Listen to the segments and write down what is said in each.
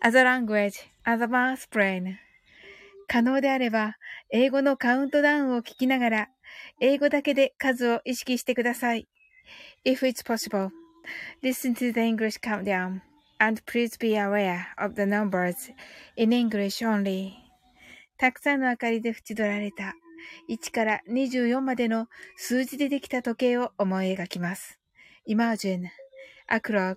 as a language as a math brain. 可能であれば、英語のカウントダウンを聞きながら、英語だけで数を意識してください。If it's possible, listen to the English countdown and please be aware of the numbers in English only. たくさんの明かりで縁取られた1から24までの数字でできた時計を思い描きます。Imagine a clock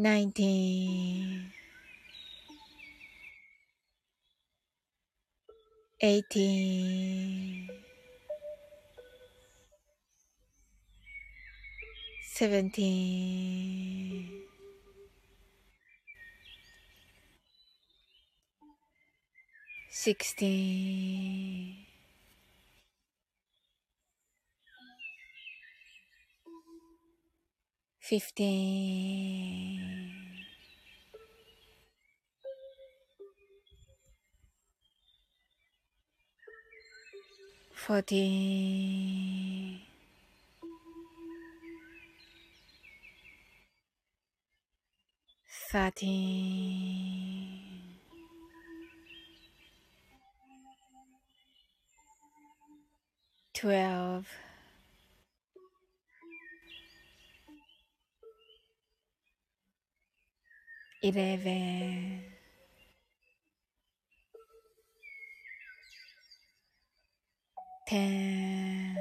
nineteen, eighteen, seventeen, sixteen. 15 fourteen, thirteen, twelve, eleven. ten,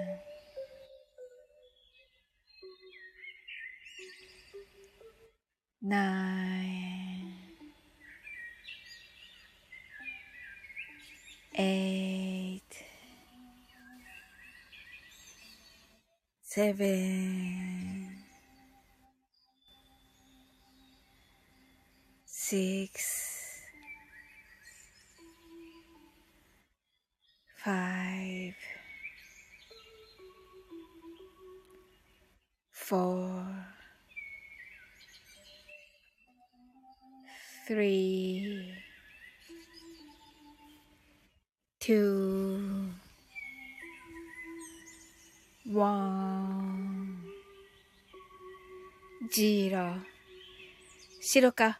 nine, eight, seven, six, five, four, three, two, one, zero 白か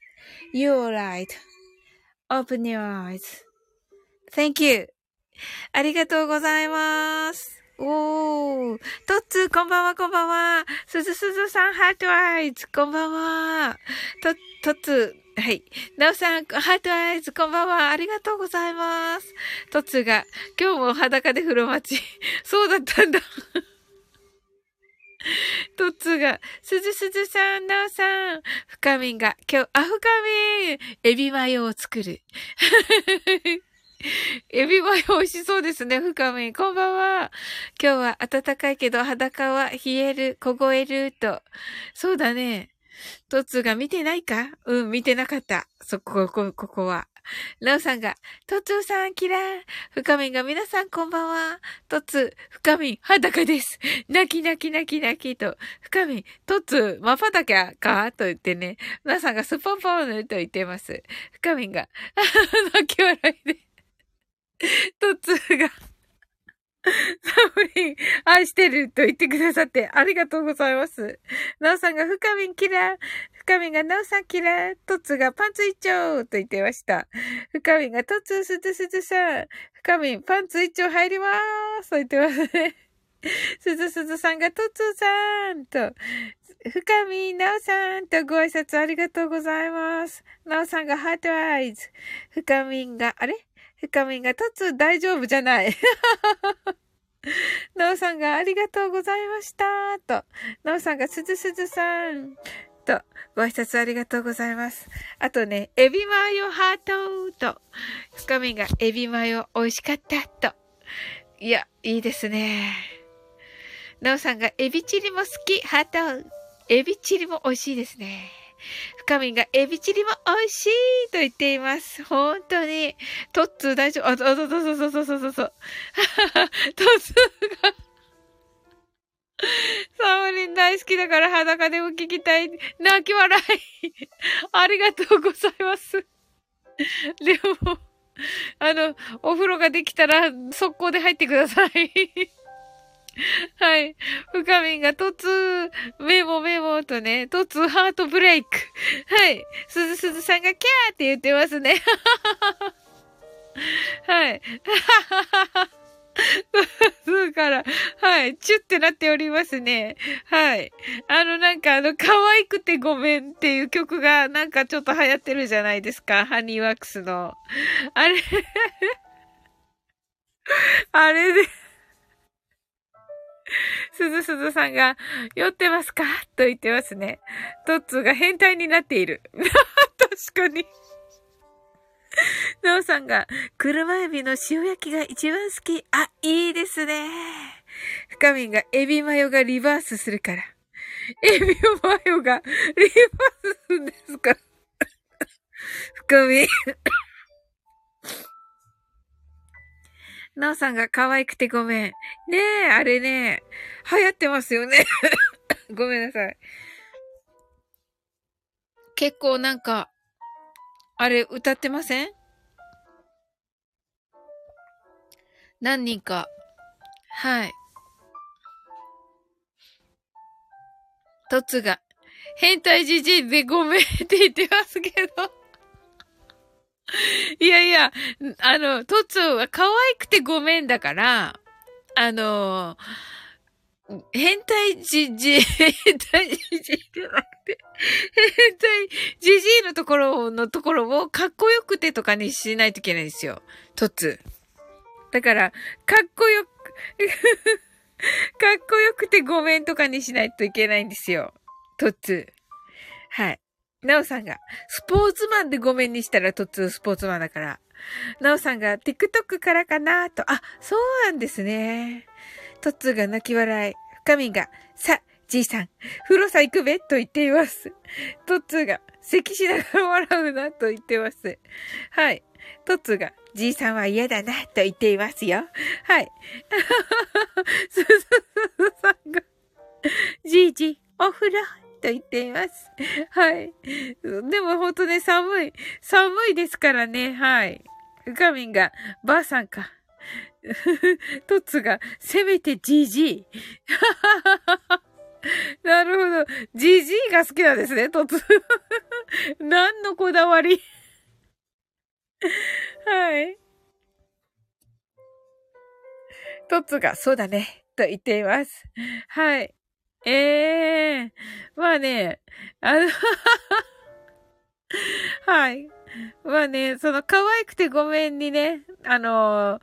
You're right.Open your eyes.Thank you. ありがとうございます。おー。トッツー、こんばんは、こんばんは。すずすずさん、 heart eyes、こんばんは。と、トッツー、はい。なおさん、 heart eyes、こんばんは。ありがとうございます。トッツーが、今日も裸で風呂待ち。そうだったんだ。トッツーが、すずすずさん、なおさん。深みんが、今日、あ、深みんエビマヨを作る。エビマヨ美味しそうですね、深みん。こんばんは。今日は暖かいけど裸は冷える、凍えると。そうだね。トッツーが見てないか？うん、見てなかった。そこ、ここ、ここは。ラオさんが、トツーさん、キラー。深みんが、皆さんこんばんは。トツー、深みん、裸です。泣き泣き泣き泣きと、深みん、トツー、まばたきゃか？と言ってね、なさんがスポンポーンと言ってます。深みんが、泣き笑いで、トツーが、サブリン、愛してると言ってくださってありがとうございます。なおさんが深みんキラー。深みんがなおさんキラー。トツがパンツ一丁と言ってました。深みんがトツすずすずさん。深みんパンツ一丁入りまーすと言ってますね。すずすずさんがトツさんと。深みんなおさんとご挨拶ありがとうございます。なおさんがハートアイズ。深みんが、あれ？深みが、トツ大丈夫じゃない。なおさんがありがとうございました。と、なおさんがすずすずさん。と、ご挨拶ありがとうございます。あとね、エビマヨハートと、深みがエビマヨ美味しかったと。いや、いいですね。なおさんがエビチリも好き、ハート。エビチリも美味しいですね。深みがエビチリも美味しいと言っています。本当に。トッツー大丈夫。あ、そうそうそうそうそうそうそう。トッツーがサムリン大好きだから裸でも聞きたい。泣き笑い。ありがとうございます。でも、あの、お風呂ができたら速攻で入ってください。はい。深みが突、メモメモとね、突ハートブレイク。はい。すずすずさんがキャーって言ってますね。はい。そうから、はい、チュってなっておりますね。はい。あの、なんかあの、可愛くてごめんっていう曲がなんかちょっと流行ってるじゃないですか。ハニーワックスの。あれ あれですずすずさんが、酔ってますか？と言ってますね。トッツーが変態になっている。確かに。なおさんが、車エビの塩焼きが一番好き。あ、いいですね。深みんが、エビマヨがリバースするから。エビマヨがリバースするんですか深み。なおさんが可愛くてごめん。ねえ、あれね、流行ってますよね。ごめんなさい。結構なんか、あれ歌ってません？何人か。はい。トツが、変態じじいでごめんって言ってますけど。いやいや、あの、トツは可愛くてごめんだから、あの、変態じじ、変態じじいじゃなくて、変態じじいのところのところをかっこよくてとかにしないといけないんですよ。トツ。だから、かっこよく かっこよくてごめんとかにしないといけないんですよ。トツ。はい。なおさんが、スポーツマンでごめんにしたら、とつスポーツマンだから。なおさんが、TikTok からかなと。あ、そうなんですね。とっつが泣き笑い。深みが、さ、じいさん、風呂さ行くべと言っています。とっつが、咳しながら笑うなと言ってます。はい。とっつが、じいさんは嫌だなと言っていますよ。はい。すずすずさんが、じいじ、お風呂と言っています。はい。でもほんとね、寒い。寒いですからね。はい。ガミンが、ばあさんか。トッツが、せめてジジイ。なるほど。ジジイが好きなんですね、トッツ。何のこだわりはい。トッツが、そうだね、と言っています。はい。ええー、まあね、あの はい。まあね、その可愛くてごめんにね、あの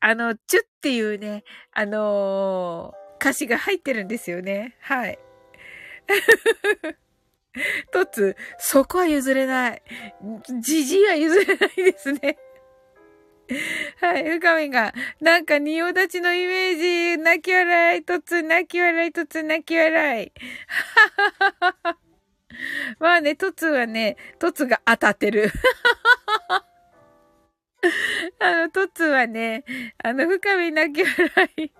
あの、チュっていうね、あの歌詞が入ってるんですよね。はい。トッツ、そこは譲れない。じじいは譲れないですね。はい、深みが、なんか、仁王立ちのイメージ、泣き笑い、とつ、泣き笑い、とつ、泣き笑い。ははははまあね、とつはね、とつが当たってる。あの、とつはね、あの、深み泣き笑い。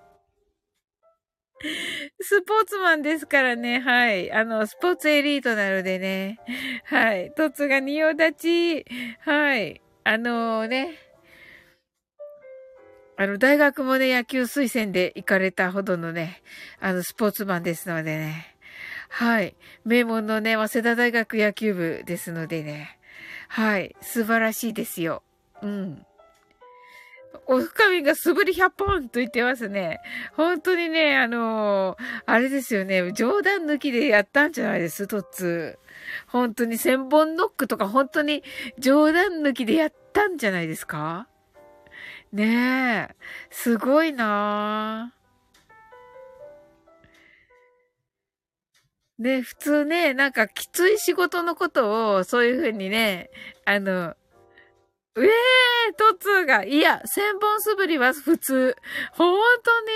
スポーツマンですからね。はい。あの、スポーツエリートなのでね。はい。トツが仁王立ち。はい。あのー、ね。あの、大学もね、野球推薦で行かれたほどのね、あの、スポーツマンですのでね。はい。名門のね、早稲田大学野球部ですのでね。はい。素晴らしいですよ。うん。お深みが素振り100本と言ってますね。本当にね、あのー、あれですよね、冗談抜きでやったんじゃないです、トッツ。本当に千本ノックとか本当に冗談抜きでやったんじゃないですか？ねえ、すごいなね、普通ね、なんかきつい仕事のことをそういうふうにね、あの、ええー、トツーが、いや、千本素振りは普通。ほんとね。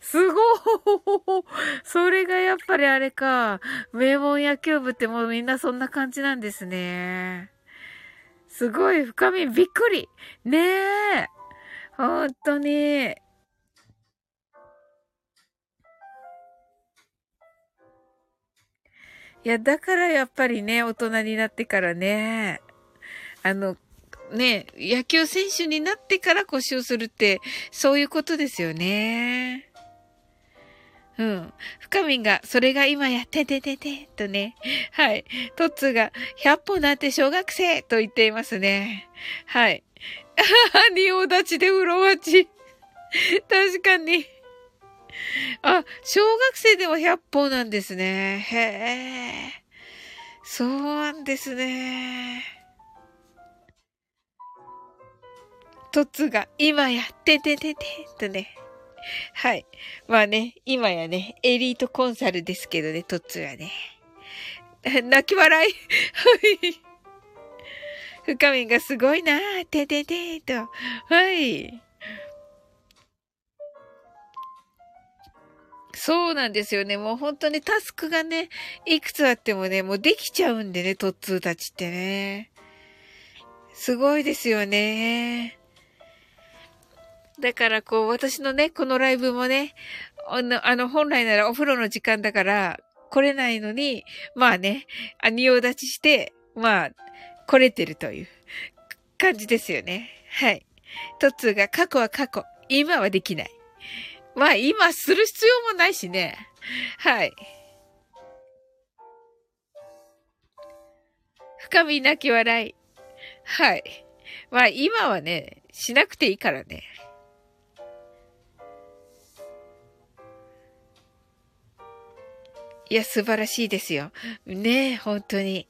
すごい。それがやっぱりあれか。名門野球部ってもうみんなそんな感じなんですね。すごい、深みびっくり。ねえ。ほんとに。いや、だからやっぱりね、大人になってからね、あの、ね、野球選手になってから腰をするって、そういうことですよね。うん。深みんが、それが今やってててて、とね。はい。トッツーが、100歩なんて小学生と言っていますね。はい。仁王立ちでうろわち。確かに。あ、小学生でも100歩なんですね。へえ。そうなんですね。トツが今やててててとね。はい。まあね、今やね、エリートコンサルですけどね、トッツはね。泣き笑い。はい。深みがすごいなー、てててーと。はい。そうなんですよね。もう本当にタスクがね、いくつあってもね、もうできちゃうんでね、トッツーたちってね。すごいですよね。だからこう、私のね、このライブもね、あの、あの本来ならお風呂の時間だから来れないのに、まあね、仁王立ちして、まあ、来れてるという感じですよね。はい。トッツが過去は過去、今はできない。まあ今する必要もないしね。はい。深みなき笑い。はい。まあ今はね、しなくていいからね。いや、素晴らしいですよ。ねえ、本当に。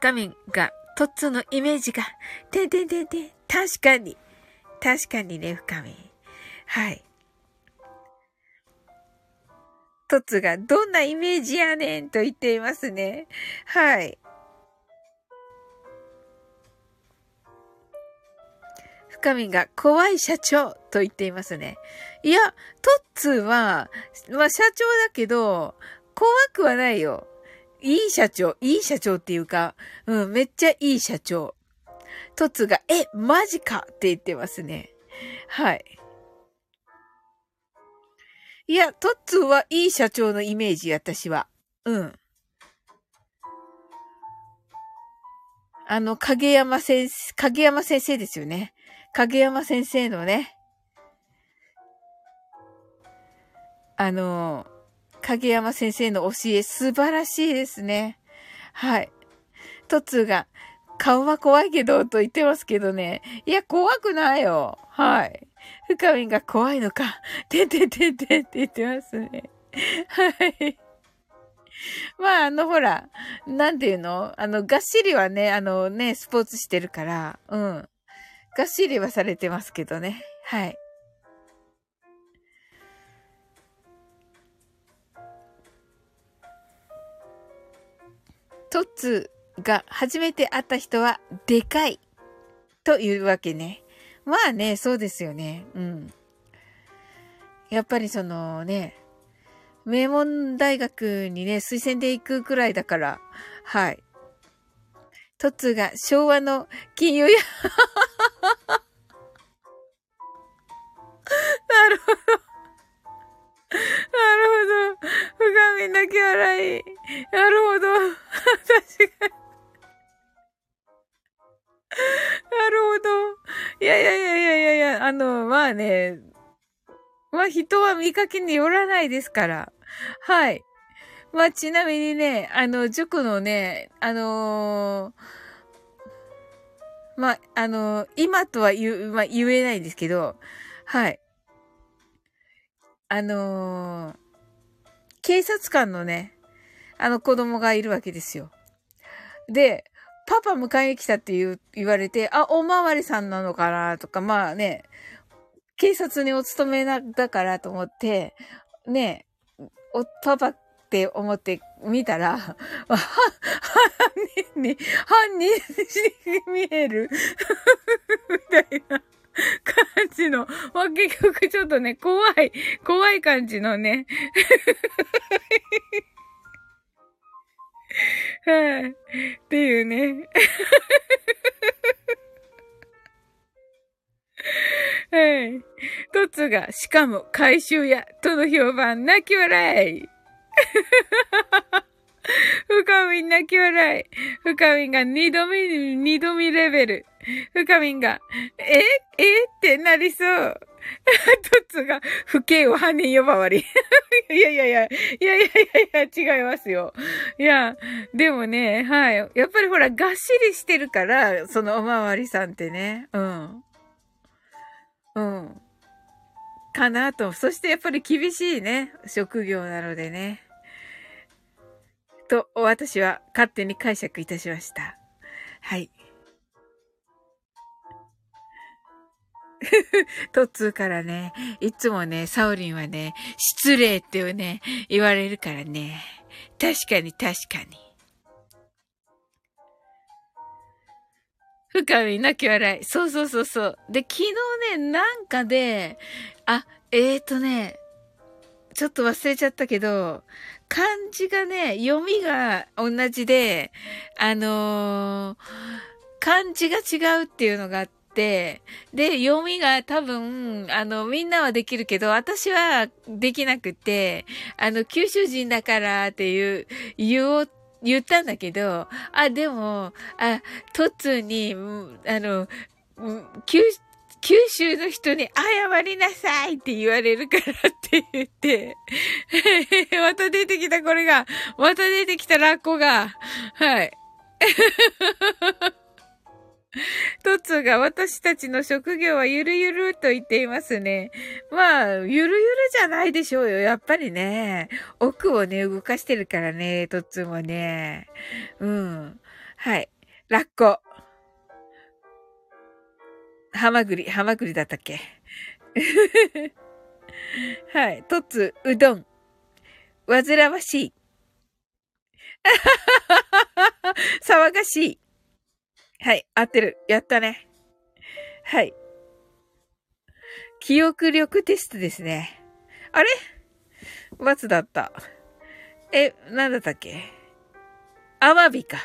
深みが、トッツのイメージが、てんてんてんてん、確かに。確かにね、深み。はい。トッツが、どんなイメージやねんと言っていますね。はい。深みが怖い社長と言っていますね。いや、トッツは、まあ社長だけど、怖くはないよ。いい社長、いい社長っていうか、うん、めっちゃいい社長。トッツが、え、マジか？って言ってますね。はい。いや、トッツーはいい社長のイメージ、私は。うん。あの、影山先生、影山先生ですよね。影山先生のね、あの、影山先生の教え素晴らしいですね。はい。トツが、顔は怖いけど、と言ってますけどね。いや、怖くないよ。はい。深みが怖いのか。ててててって言ってますね。はい。まあ、あの、ほら、なんていうの？あの、がっしりはね、あのね、スポーツしてるから、うん。がっしりはされてますけどね。はい。トッツが初めて会った人はでかいというわけね。まあね、そうですよね。うん。やっぱりそのね、名門大学にね、推薦で行くくらいだから、はい。トッツーが昭和の金融やまあ人は見かけによらないですから。はい。まあちなみにね、あの、塾のね、あのー、まあ、あのー、今とは言う、まあ言えないんですけど、はい。あのー、警察官のね、あの子供がいるわけですよ。で、パパ迎えに来たって言う、言われて、あ、おまわりさんなのかなとか、まあね、警察にお勤めな、だからと思って、ねえ、お、パパって思って見たら、は犯人に、犯人に見える みたいな。感じの、まあ、結局ちょっとね、怖い、怖い感じのね。はい。っていうね。はい。トツが、しかも回収や、との評判、泣き笑い。深みん泣き笑い。深みんが二度見、二度見レベル。深みんが、え？え？ってなりそう。トツが、不敬を犯人呼ばわり。いやいやいや、いやいやいやいや、違いますよ。いや、でもね、はい。やっぱりほら、がっしりしてるから、そのおまわりさんってね。うん。うん。かなと。そしてやっぱり厳しいね、職業なのでね。と、私は勝手に解釈いたしました。はい。トッツーからね、いつもね、サオリンはね、失礼ってね、言われるからね。確かに確かに。深み泣き笑い。そうそうそうそう。で、昨日ね、なんかで、あ、えーとね、ちょっと忘れちゃったけど、漢字がね、読みが同じで、あのー、漢字が違うっていうのがあって、で、読みが多分、あの、みんなはできるけど、私はできなくて、あの、九州人だからっていう、言おう言ったんだけど、あ、でも、あ、トツに、あの、九、九州の人に謝りなさいって言われるからって言って、また出てきたこれが、また出てきたラッコが、はい。トツが私たちの職業はゆるゆると言っていますね。まあ、ゆるゆるじゃないでしょうよ。やっぱりね。奥をね、動かしてるからね、トツもね。うん。はい。ラッコ。ハマグリ、ハマグリだったっけ？はい。トツ、うどん。煩わしい。騒がしい。はい、合ってる。やったね。はい。記憶力テストですね。あれ？罰だった。え、なんだったっけ？アワビか。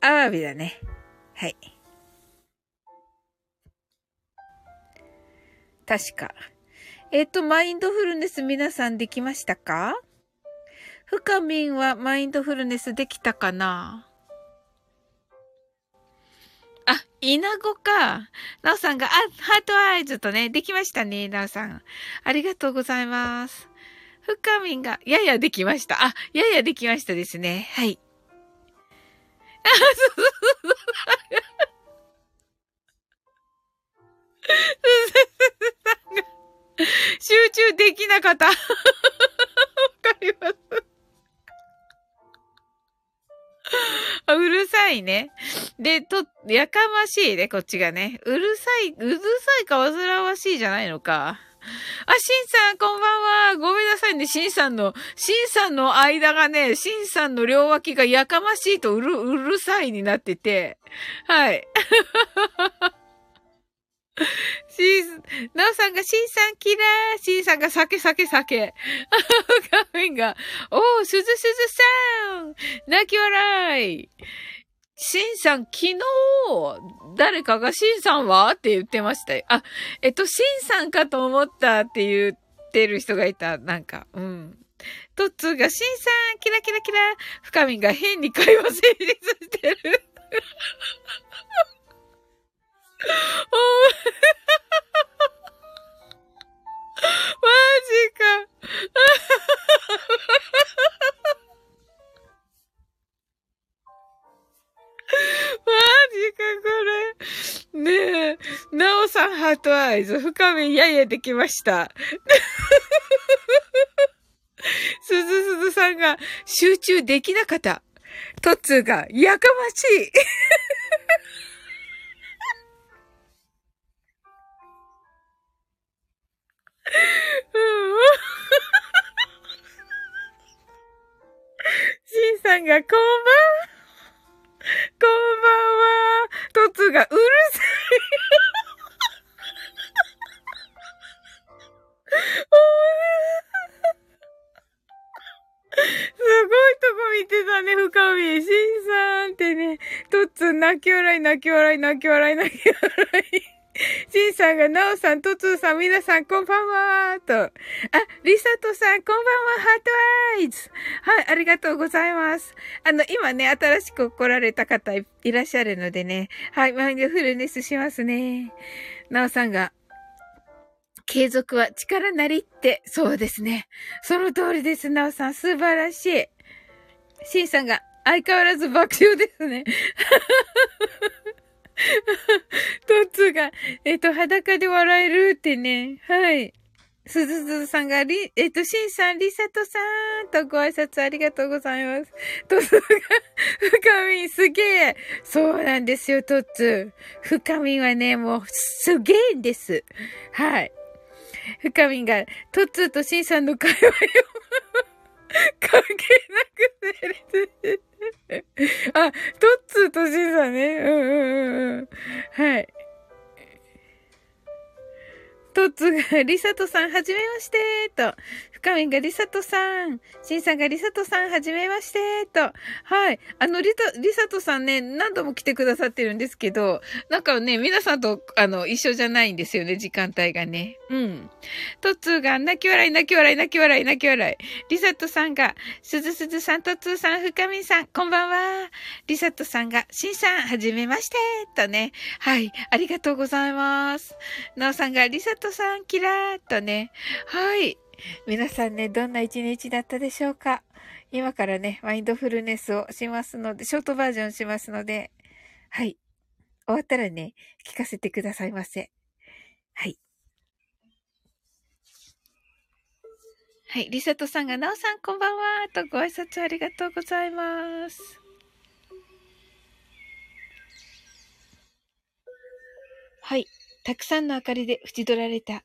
アワビだね。はい。確か。えっ、と、マインドフルネス皆さんできましたか？深みんはマインドフルネスできたかな？あ、イナゴか。ナオさんが、あ、ハートアイズとね、できましたね、ナオさん。ありがとうございます。ふかみんが、ややできました。あ、ややできましたですね。はい。あ、そうそうそう。集中できなかった。わかります。うるさいね。で、と、やかましいね、こっちがね。うるさい、うるさいか煩わしいじゃないのか。あ、しんさん、こんばんは。ごめんなさいね、しんさんの、しんさんの間がね、しんさんの両脇がやかましいとうる、うるさいになってて、はい。シン、ナオさんがシンさんキラー、シンさんが酒酒酒。画面が、おー、すずすずさん泣き笑い。シンさん、昨日、誰かがシンさんは？って言ってましたよ。あ、えっと、シンさんかと思ったって言ってる人がいた。なんか、うん。トッツーがシンさん、キラキラキラ。深みが変に会話成立してる。おマジか。マジか、これ。ねえ。なおさんハートアイズ。深めややできました。すずすずさんが集中できなかった。トッツーがやかましい。シンさんがこんばんこんばんは。トツがうるさい。すごいとこ見てたね、深み。しんさんってね。トッツ泣き笑い、泣き笑い、泣き笑い、泣き笑い。シンさんが、ナオさん、トツーさん、皆さん、こんばんはと。あ、リサトさん、こんばんは、ハートアイズはい、ありがとうございます。あの、今ね、新しく来られた方いらっしゃるのでね、はい、マインドフルネスしますね。ナオさんが、継続は力なりって、そうですね。その通りです、ナオさん、素晴らしい。シンさんが、相変わらず爆笑ですね。トッツーが、えっ、と、裸で笑えるってね。はい。すずずさんが、り、えっ、と、しんさん、りさとさんとご挨拶ありがとうございます。トッツーが、深みすげえ。そうなんですよ、トッツー。深みはね、もう、すげえんです。はい。深みが、トッツーとしんさんの会話を 関係なく成立 あ、トッツーとシンさんね。うんうんうんうん。はい。トッツが、リサトさん、はじめましてと。深みがリサトさん。シンさんがリサトさん、はじめましてと。はい。あの、リタ、リサトさんね、何度も来てくださってるんですけど、なんかね、皆さんと、あの、一緒じゃないんですよね、時間帯がね。うん。トッツーが、泣き笑い、泣き笑い、泣き笑い、泣き笑い。リサトさんが、すずすずさん、トッツーさん、深みさん、こんばんは。リサトさんが、シンさん、はじめましてとね。はい。ありがとうございます。なおさんが、リサトさん、キラーとね。はい。皆さんね、どんな一日だったでしょうか？今からね、マインドフルネスをしますので、ショートバージョンしますので、はい。終わったらね、聞かせてくださいませ。はい。はい。リサトさんが、ナオさんこんばんはとご挨拶ありがとうございます。はい。たくさんの明かりで縁取られた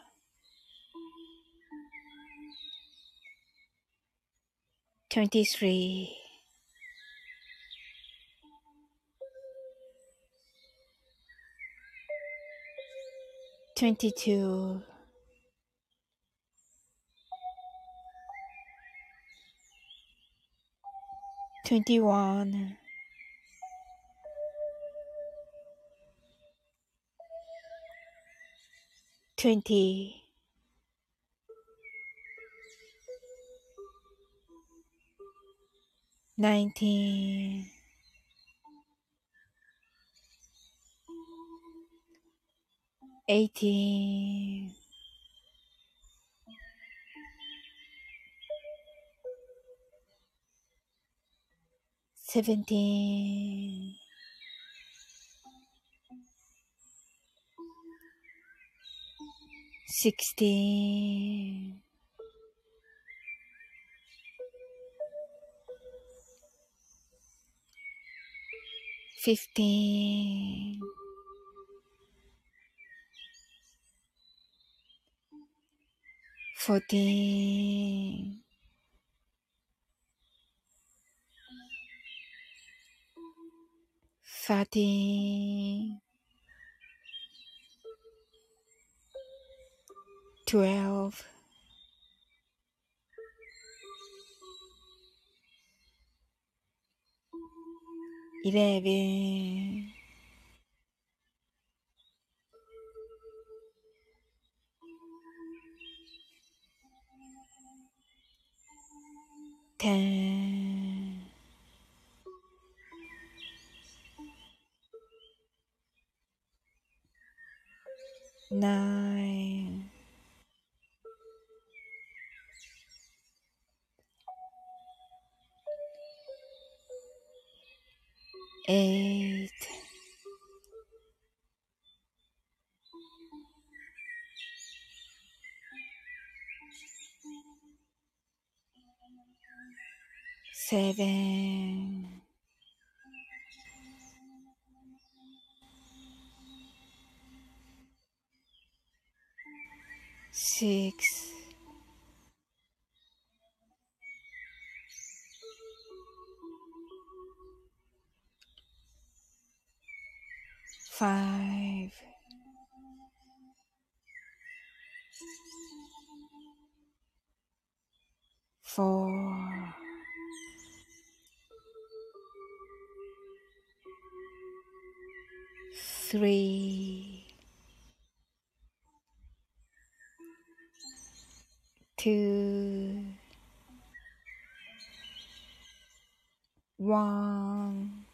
23 22 22 21 20 nineteen, eighteen, seventeen. 16 fifteen, fourteen, thirteen, twelve. 15 14 13 12 11 10 nine, eight, seven, six, three, two, one,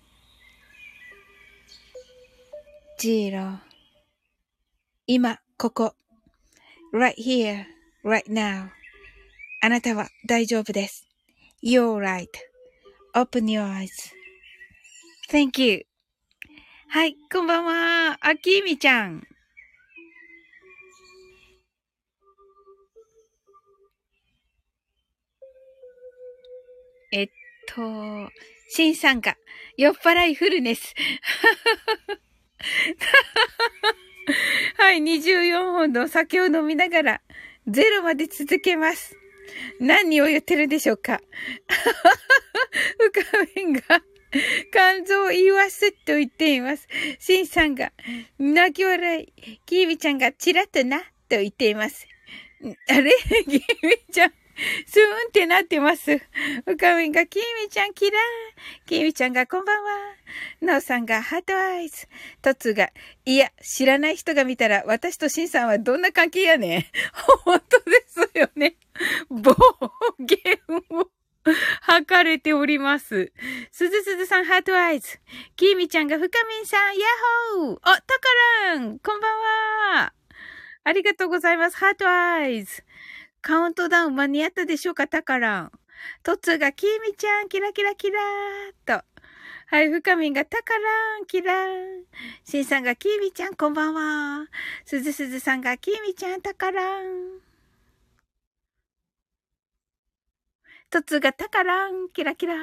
zero 今、ここ。right here, right now. あなたは大丈夫です。You're right.Open your eyes.Thank you. はい、こんばんは。あきみちゃん。えっと、しんさんが、酔っ払いフルネス。はい、24本のお酒を飲みながら、ゼロまで続けます。何を言ってるでしょうか深みが、肝臓を言わせと言っています。シンさんが、泣き笑い、キービちゃんがチラッとな、と言っています。あれ？キービちゃん、スーンってなってます。深みが、キーミちゃんキラー。キーミちゃんがこんばんは。なおさんがハートアイズ。トツが、いや、知らない人が見たら、私とシンさんはどんな関係やねん。本当ですよね。暴言を 吐かれております。すずすずさん heart eyes。キーミちゃんが深みんさん、ヤッホーあ、タカランこんばんはありがとうございます。 heart eyes。カウントダウン間に合ったでしょうか、タカラン。トツが、キーミちゃん、キラキラキラーっと。はい、深みんが、タカラン、キラーン。シンさんが、キーミちゃん、こんばんは。すずすずさんが、キーミちゃん、タカラン。トツがタカラン、キラキラ。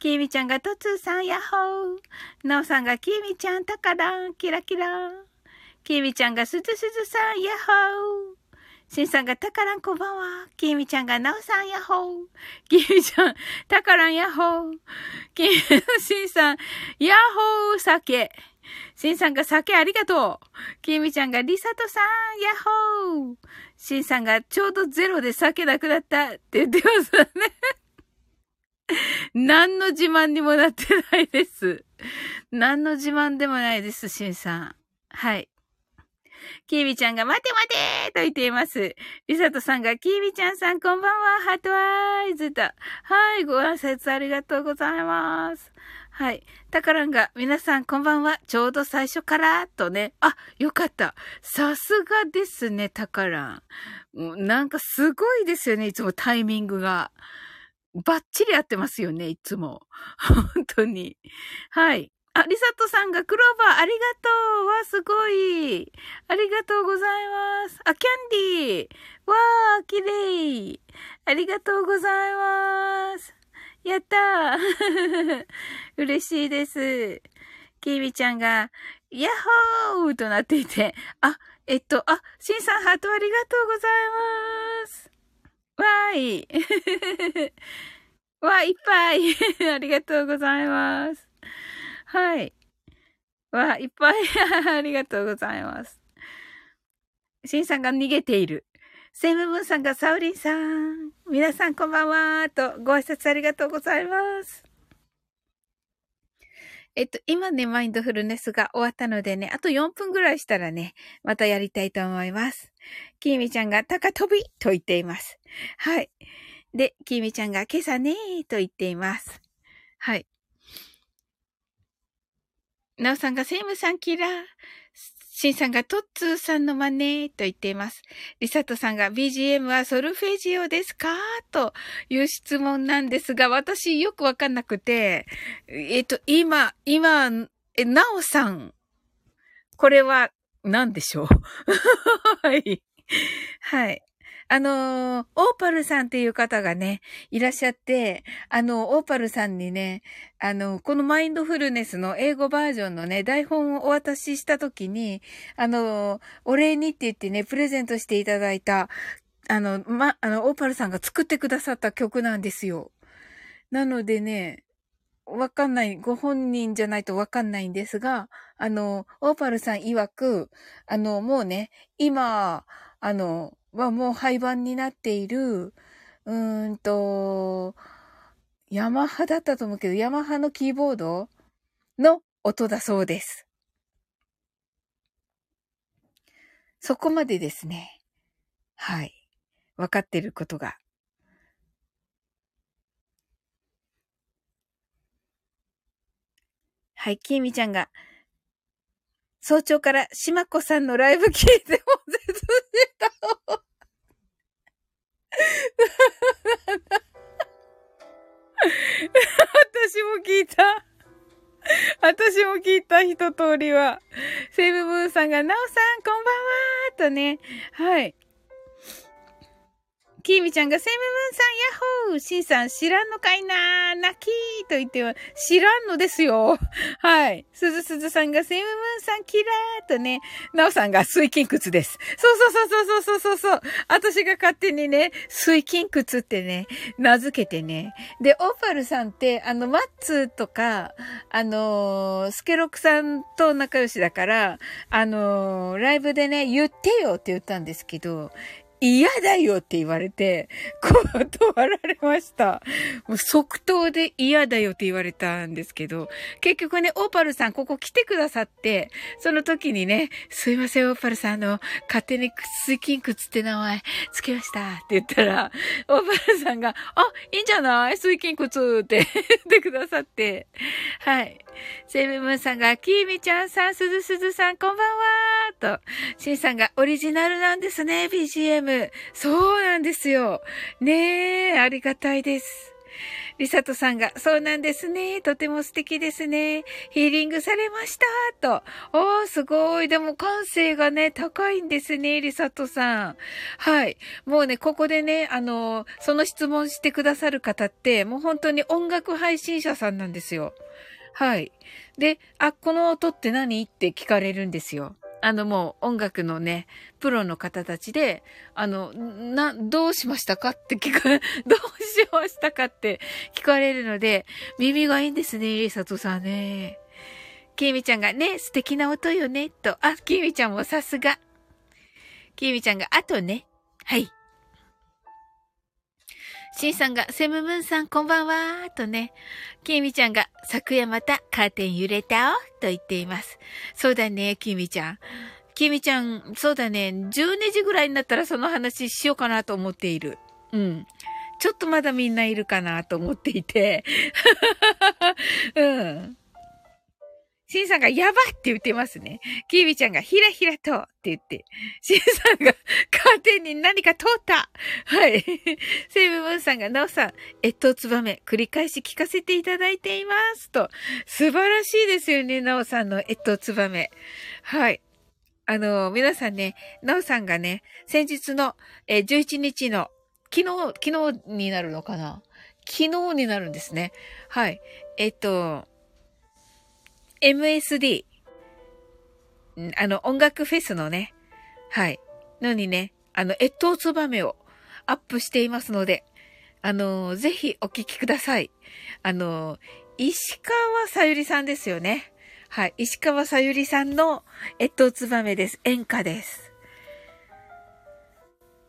キーミちゃんがトツさん、ヤッホー。ナオさんがキーミちゃん、タカラン、キラキラ。キーミちゃんがスズスズさん、ヤッホー。しんさんが、たからんこんばんは。きみちゃんが、なおさんやっほー。きみちゃん、たからんやっほー。きみ、しんさん、やっほー、酒。しんさんが、酒ありがとう。きみちゃんが、りさとさん、やっほー。しんさんが、ちょうどゼロで酒なくなったって言ってますね。何の自慢にもなってないです。何の自慢でもないです、しんさん。はい。キービちゃんが待て待てと言っています。リサトさんが、キービちゃんさんこんばんは、ハートアイズと。はい、ご挨拶ありがとうございます。はい。タカランが、皆さんこんばんは、ちょうど最初から、とね。あ、よかった。さすがですね、タカラン。なんかすごいですよね、いつもタイミングが。バッチリ合ってますよね、いつも。本当に。はい。あ、リサトさんがクローバーありがとうわ、すごいありがとうございます。あ、キャンディーわー、綺麗ありがとうございます。やったー 嬉しいです。キービちゃんが、ヤッホーとなっていて、あ、えっと、あ、シンさんハートありがとうございます。わーい。わーいっぱい。ありがとうございます。はい。わ、いっぱいありがとうございます。シンさんが逃げている。セイムムーンさんがサウリンさん。皆さんこんばんは。と、ご挨拶ありがとうございます。えっと、今ね、マインドフルネスが終わったのでね、あと4分ぐらいしたらね、またやりたいと思います。キーミちゃんが高飛びと言っています。はい。で、キーミちゃんが今朝ねーと言っています。はい。なおさんがセイムさんキラー。シンさんがトッツーさんの真似と言っています。リサトさんが BGM はソルフェジオですか？という質問なんですが、私よくわかんなくて、えっと、今、今、え、なおさん。これは何でしょう？はい。はい。あのー、オーパルさんっていう方がね、いらっしゃって、あの、オーパルさんにね、あの、このマインドフルネスの英語バージョンのね、台本をお渡ししたときに、あの、お礼にって言ってね、プレゼントしていただいた、あの、ま、あの、オーパルさんが作ってくださった曲なんですよ。なのでね、わかんない、ご本人じゃないとわかんないんですが、あの、オーパルさん曰く、あの、もうね、今、あの、はもう廃盤になっている、うーんと、ヤマハだったと思うけど、ヤマハのキーボードの音だそうです。そこまでですね。はい。わかってることが。はい、きーみちゃんが、早朝からしまこさんのライブ聞いても絶した。私も聞いた。私も聞いた一通りは。セイブブーさんが、なおさん、こんばんはとね。はい。キーミちゃんがセムムーンさん、ヤッホーシンさん、知らんのかいな泣きーと言っては、知らんのですよ。はい。すずすずさんがセムムーンさん、キラーとね、なおさんが水筋窟です。そうそうそうそうそうそうそう。私が勝手にね、水筋窟ってね、名付けてね。で、オーパルさんって、あの、マッツとか、あのー、スケロクさんと仲良しだから、あのー、ライブでね、言ってよって言ったんですけど、嫌だよって言われて、断られました。もう即答で嫌だよって言われたんですけど、結局ね、オーパルさんここ来てくださって、その時にね、すいません、オーパルさん、の、勝手に水筋窟って名前つけましたって言ったら、オーパルさんが、あ、いいんじゃない？水筋窟って言ってくださって、はい。セブムーンさんが、キーミちゃんさん、すずすずさん、こんばんはと、シンさんが、オリジナルなんですね、BGM。そうなんですよ。ねえ、ありがたいです。リサトさんが、そうなんですね。とても素敵ですね。ヒーリングされました。と。おー、すごい。でも感性がね、高いんですね、リサトさん。はい。もうね、ここでね、あの、その質問してくださる方って、もう本当に音楽配信者さんなんですよ。はい。で、あ、この音って何？って聞かれるんですよ。あのもう音楽のね、プロの方たちで、あの、な、どうしましたかって聞か、どうしましたかって聞かれるので、耳がいいんですね、佐藤さんね。きみちゃんがね、素敵な音よね、と。あ、きみちゃんもさすが。きみちゃんが、あとね。はい。しんさんが、セムムーンさんこんばんはとね、きみちゃんが、昨夜またカーテン揺れたと言っています。そうだね、きみちゃん。きみちゃん、そうだね、12時ぐらいになったらその話しようかなと思っている。うん。ちょっとまだみんないるかなと思っていて。うん。シンさんがやばって言ってますね。キービちゃんがひらひらとって言って、シンさんがカーテンに何か通ったはい。セイブムーンさんがナオさん、越冬ツバメ繰り返し聞かせていただいていますと。素晴らしいですよね、ナオさんの越冬ツバメ。はい。あの、皆さんね、ナオさんがね、先日の、えー、11日の、昨日、昨日になるのかな？昨日になるんですね。はい。えっと、MSD、あの、音楽フェスのね、はい、のにね、あの、越冬ツバメをアップしていますので、あの、ぜひお聴きください。あの、石川さゆりさんですよね。はい。石川さゆりさんの越冬ツバメです。演歌です。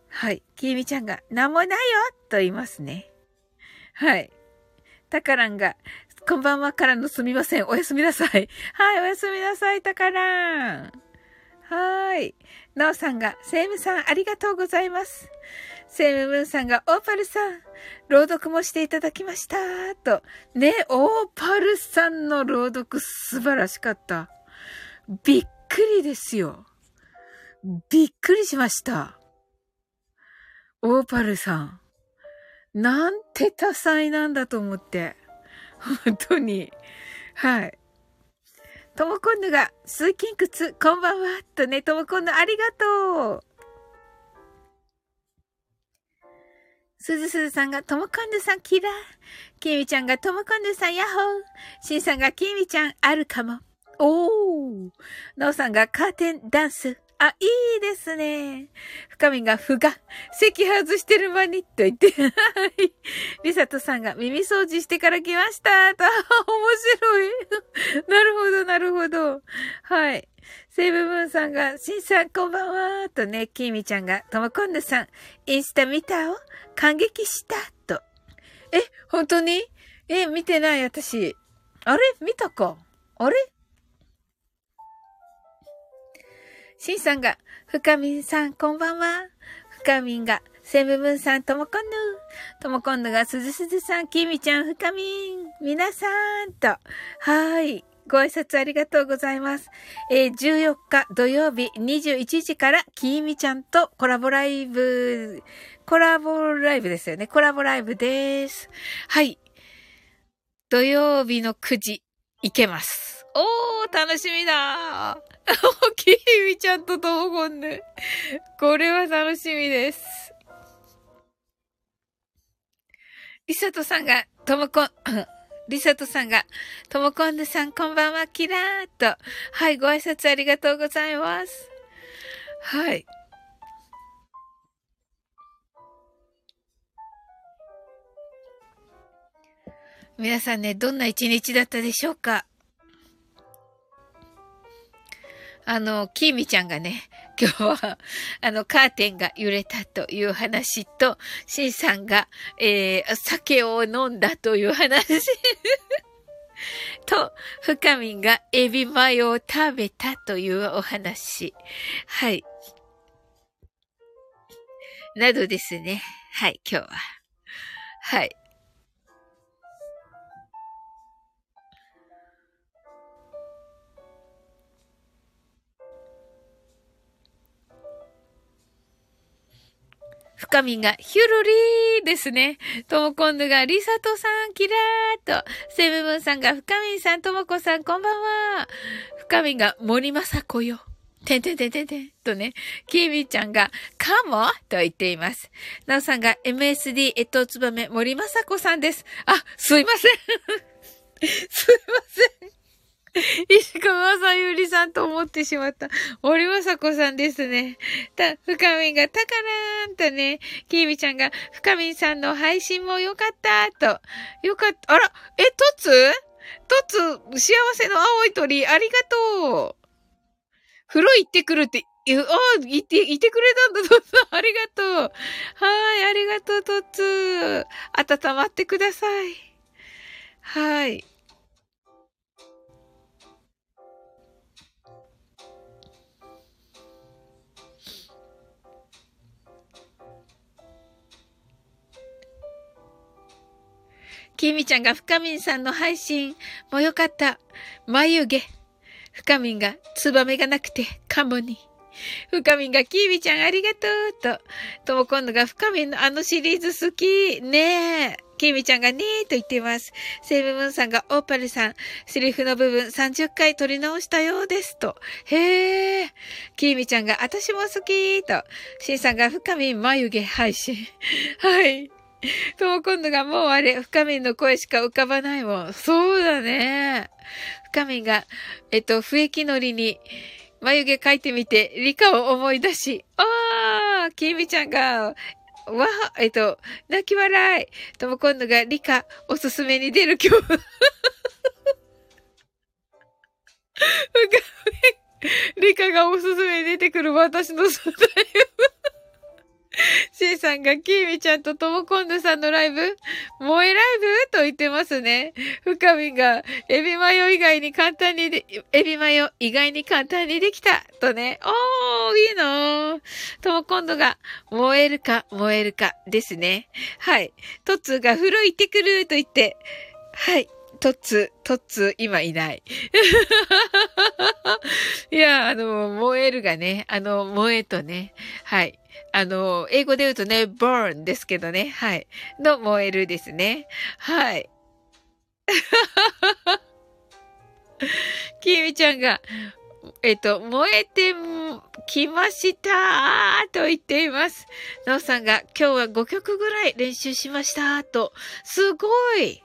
はい。きみちゃんが、なんもないよと言いますね。はい。タカランが、こんばんはからのすみません。おやすみなさい。はい、おやすみなさい、たからん。はい。なおさんが、セイムさん、ありがとうございます。セイムムーンさんが、オーパルさん、朗読もしていただきました。と。ね、オーパルさんの朗読素晴らしかった。びっくりですよ。びっくりしました。オーパルさん。なんて多彩なんだと思って。本当に。はい。ともこんぬが、スーキンクツ、こんばんは。とね、ともこんぬありがとう。すずすずさんが、ともこんぬさんキラー。きみちゃんが、ともこんぬさんヤッホー。しんさんが、きみちゃんあるかも。おー。のうさんが、カーテンダンス。あ、いいですね。深みがふが、席外してる間に、と言って、はい。りさとさんが耳掃除してから来ました。と、面白い。なるほど、なるほど。はい。セイブムーンさんが、シンさんこんばんは。とね、キーミちゃんが、ともこんぬさん、インスタ見たを感激した。と。え、本当に？え、見てない、私。あれ？見たか？あれ？シンさんが、深みんさん、こんばんは。深みんが、セムムーンさん、ともこんぬ。ともこんぬが、すずすずさん、きみちゃん、深みん。皆さん、と。はーい。ご挨拶ありがとうございます。えー、14日土曜日21時から、きみちゃんとコラボライブ、コラボライブですよね。コラボライブです。はい。土曜日の9時、いけます。おー、楽しみだー。きひみちゃんとともこんぬ。これは楽しみです。リサトさんが、ともこん、リサトさんが、ともこんぬさんこんばんは、キラーと。はい、ご挨拶ありがとうございます。はい。皆さんね、どんな一日だったでしょうか？あの、キーミちゃんがね、今日は、あの、カーテンが揺れたという話と、シンさんが、えー、酒を飲んだという話 と、深みんがエビマヨを食べたというお話。はい。などですね。はい、今日は。はい。深みがヒュルリーですね。ともこんぬがリサトさん、キラーと、セブブンさんが深みさん、ともこさん、こんばんは。深みが森まさこよ。てんてんてんてんてん。とね、キーミちゃんが、かもと言っています。なおさんが MSD えっとつばめ森まさこさんです。あ、すいません。すいません。石川さゆりさんと思ってしまった。森まさこさんですね。た、深みんが、たからーんとね、きーみちゃんが、深みんさんの配信もよかったと。よかった。あら、え、とつとつ、幸せの青い鳥、ありがとう。風呂行ってくるって、ああ、いて、いてくれたんだ、とつ。ありがとう。はい、ありがとう、とつ。温まってください。はい。きみちゃんが深みんさんの配信もよかった。眉毛。深みんがツバメがなくてカモに。深みんがきみちゃんありがとうと。とも今度が深みんのあのシリーズ好き。ねえ。きみちゃんがねーと言っています。セイブムーンさんがオーパルさん、セリフの部分30回撮り直したようですと。へえ。きみちゃんが私も好きと。シンさんが深みん眉毛配信。はい。とも今度がもうあれ、深みの声しか浮かばないもん。そうだね。深みが、えっと、笛木のりに、眉毛描いてみて、理科を思い出し、あー、きみちゃんが、わえっと、泣き笑い。とも今度が理科おすすめに出る今日。理科がおすすめに出てくる私の素材 シンさんがキーミちゃんとトモコンヌさんのライブ？萌えライブと言ってますね。深みが、エビマヨ以外に簡単にで、エビマヨ以外に簡単にできたとね。おー、いいのトモコンヌが、燃えるか燃えるかですね。はい。トッツーが風呂行ってくると言って、はい。トッツ、トッツ、今いない。いや、あの、燃えるがね、あの、燃えとね、はい。あの、英語で言うとね、burn ですけどね。はい。の燃えるですね。はい。きみちゃんが、えっと、燃えてきましたと言っています。なおさんが、今日は5曲ぐらい練習しましたと。すごい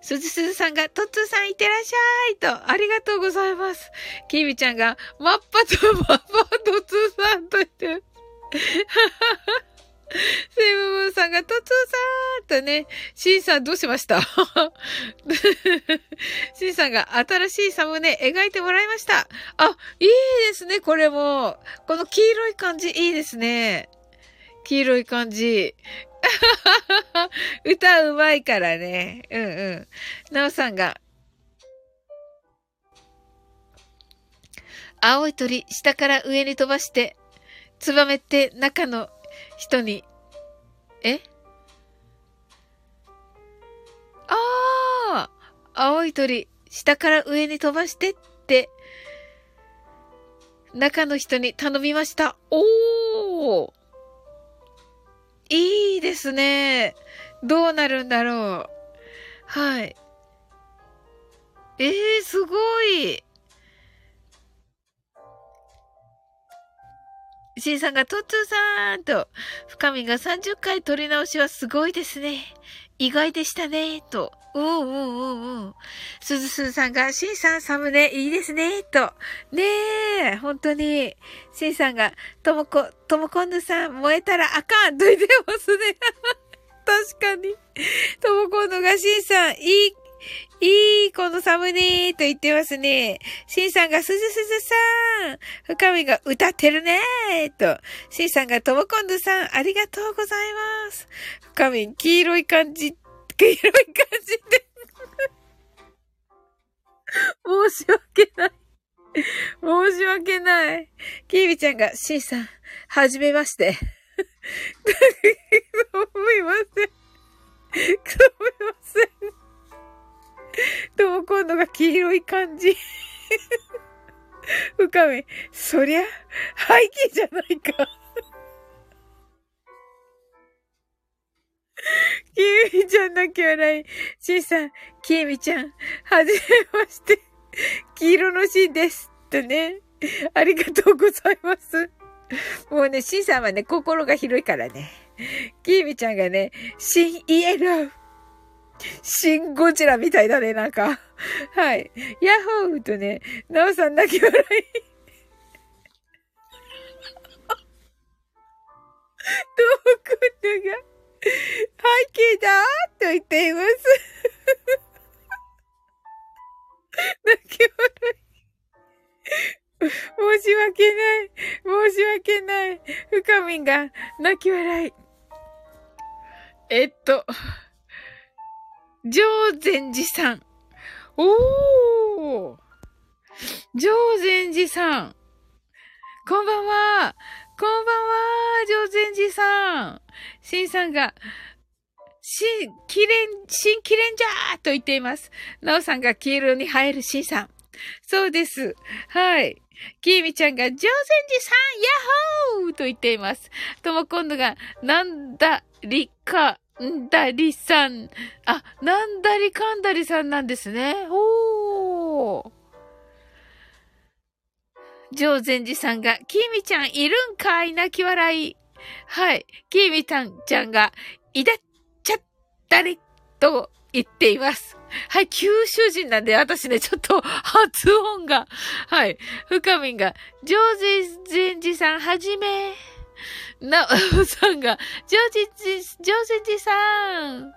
すずすずさんが、とっつーさんいってらっしゃいと、ありがとうございます。きみちゃんが、マッパとマッパとっつーさんと言ってセイムムーンさんが、トツーさんとね、シンさんどうしました？シンさんが新しいサムネ描いてもらいました。あ、いいですね、これも。この黄色い感じ、いいですね。黄色い感じ。歌うまいからね。うんうん。なおさんが、青い鳥、下から上に飛ばして、ツバメって中の人に、え？ああ青い鳥、下から上に飛ばしてって、中の人に頼みました。おーいいですね。どうなるんだろう。はい。ええー、すごい。シンさんがトッツーさんと、深みが30回撮り直しはすごいですね。意外でしたね、と。うんうんうんうん。すずすずさんが、シンさんサムネいいですね、と。ねえ、本当に。シンさんが、ともこ、ともこんぬさん燃えたらあかんと言ってますね。確かに。ともこんぬがシンさん、いいいい、このサムネーと言ってますね。シンさんがすずすずさん。深みが歌ってるねーと。シンさんがともこんどさん、ありがとうございます。深み、黄色い感じ、黄色い感じで 申し訳ない。申し訳ない。キービちゃんが、シンさん、はじめまして。すみません。すみません。とも今度が黄色い感じ。深め、そりゃ、背景じゃないか。きみちゃん泣き笑い。しんさん、きみちゃん、はじめまして。黄色のしんです。とね。ありがとうございます。もうね、しんさんはね、心が広いからね。きみちゃんがね、新イエロー。シンゴジラみたいだね、なんか。はい。ヤッホーとね、ナオさん泣き笑い。トークンが、背景だーと言っています。泣き笑い。申し訳ない。申し訳ない。深みが泣き笑い。えっと、上禅寺さん。おー上禅寺さん。こんばんは。こんばんは。上禅寺さん。しんさんが、新、キレン、新キレンジャーと言っています。なおさんが黄色に映えるしんさん。そうです。はい。きーみちゃんが、上禅寺さん、ヤッホーと言っています。とも今度が、なんだりっか、んだりさん。あ、なんだりかんだりさんなんですね。おー。上禅寺さんが、きーみちゃんいるんかい泣き笑い。はい。きーみたんちゃんが、いだっちゃったりと言っています。はい、九州人なんで、私ね、ちょっと発音が。はい。深みんが、上禅寺さんはじめ。なおさんが、上禅寺、上禅寺さん。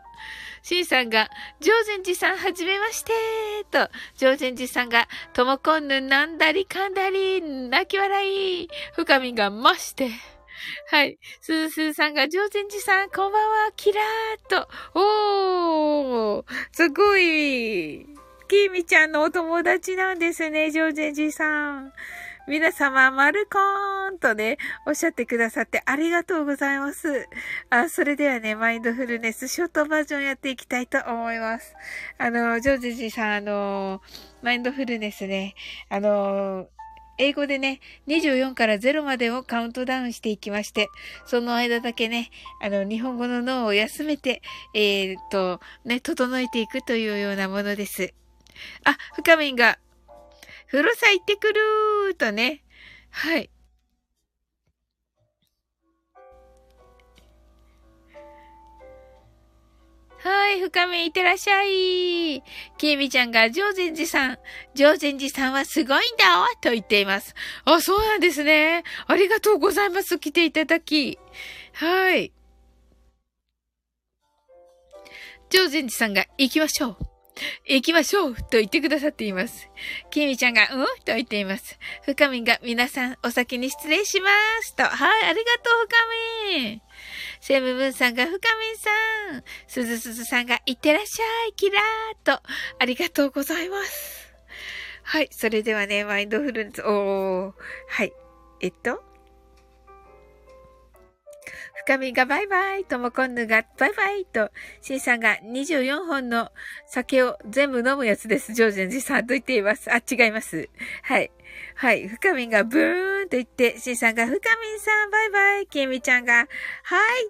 シンさんが、上禅寺さんはじめましてと、上禅寺さんが、ともこんぬなんだりかんだり、泣き笑い。深みがまして。はい。すずすずさんが、上禅寺さん、こんばんは、キラーと。おー、すごい。きみちゃんのお友達なんですね、上禅寺さん。皆様、マルコーンとね、おっしゃってくださってありがとうございます。あ、それではね、マインドフルネスショートバージョンやっていきたいと思います。あの、ジョージジさん、あの、マインドフルネスね、あの、英語でね、24から0までをカウントダウンしていきまして、その間だけね、あの、日本語の脳を休めて、えー、っと、ね、整えていくというようなものです。あ、深みんが、風呂さ行ってくるーとね。はい。はい、深めいってらっしゃい。きみちゃんが、上禅寺さん、上禅寺さんはすごいんだと言っています。あ、そうなんですね。ありがとうございます。来ていただき。はい。上禅寺さんが、行きましょう。行きましょうと言ってくださっています。きみちゃんが、うん？と言っています。深みが、皆さん、お先に失礼しますと。はい、ありがとう、深み。セムブンさんが、深みんさん。すずすずさんが、いってらっしゃい、キラーと。ありがとうございます。はい、それではね、マインドフルネス、おー。はい。えっと、深みがバイバイ、ともこんぬがバイバイと、しんさんが24本の酒を全部飲むやつです。ジョージェンジさんと言っています？あ、違います。はい。はい。深みがブーンと言って、しんさんが深みさんバイバイ、きみちゃんが、はい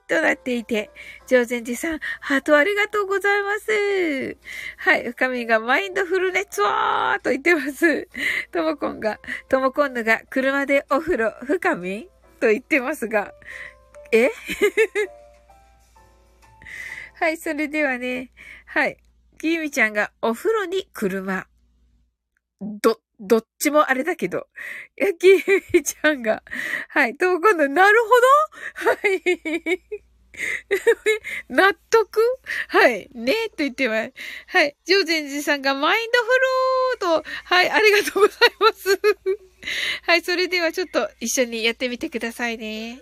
となっていて、ジョージェンジさん、ハートありがとうございます。はい。深みがマインドフルネッツワーと言ってます。ともこんが、ともこんぬが車でお風呂、深みと言ってますが、え？はい、それではね、はい。きみちゃんがお風呂に車。ど、どっちもあれだけど。いや、きみちゃんが、はい。と、今度、なるほど？はい。納得？はい。ねえと言ってます。はい。ジョーゼンジさんがマインドフルーと、はい。ありがとうございます。はい。それではちょっと一緒にやってみてくださいね。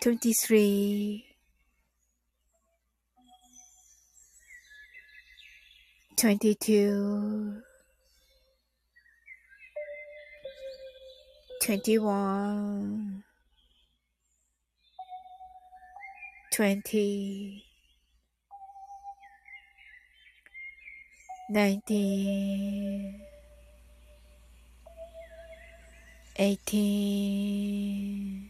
23 22 21 20 19 18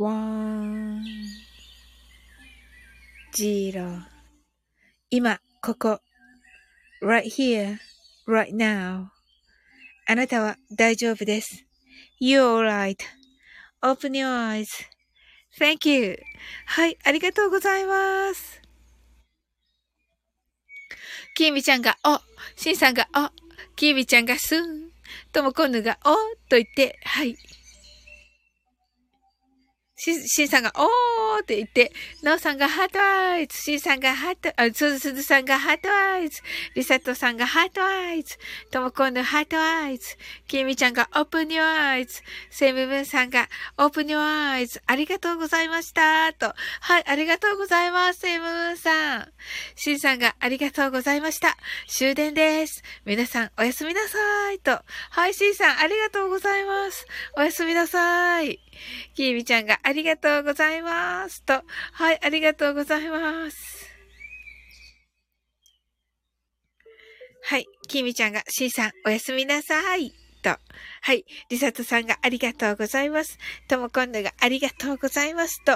4 3 2 1 0今、ここ。right here, right now. あなたは大丈夫です。You're alright.Open your eyes.Thank you. はい、ありがとうございます。きみちゃんが、お、しんさんが、お、きみちゃんが、すん、ともこんぬが、お、と言って、はい。し、しんさんが、おーって言って、なおさんが heart eyes、しんさんがハート、あ、すずすずさんが heart eyes、りさとさんが heart eyes、ともこんぬ heart eyes、きみちゃんが open your eyes、セムブンさんが open your eyes、ありがとうございました、と。はい、ありがとうございます、セムブンさん。しんさんがありがとうございました。終電です。皆さんおやすみなさい、と。はい、しんさんありがとうございます。おやすみなさい。きみちゃんがありがとうございます。と。はい、ありがとうございます。はい。きみちゃんが、しーさん、おやすみなさい。と。はい。りさとさんがありがとうございます。ともこんぬがありがとうございます。と。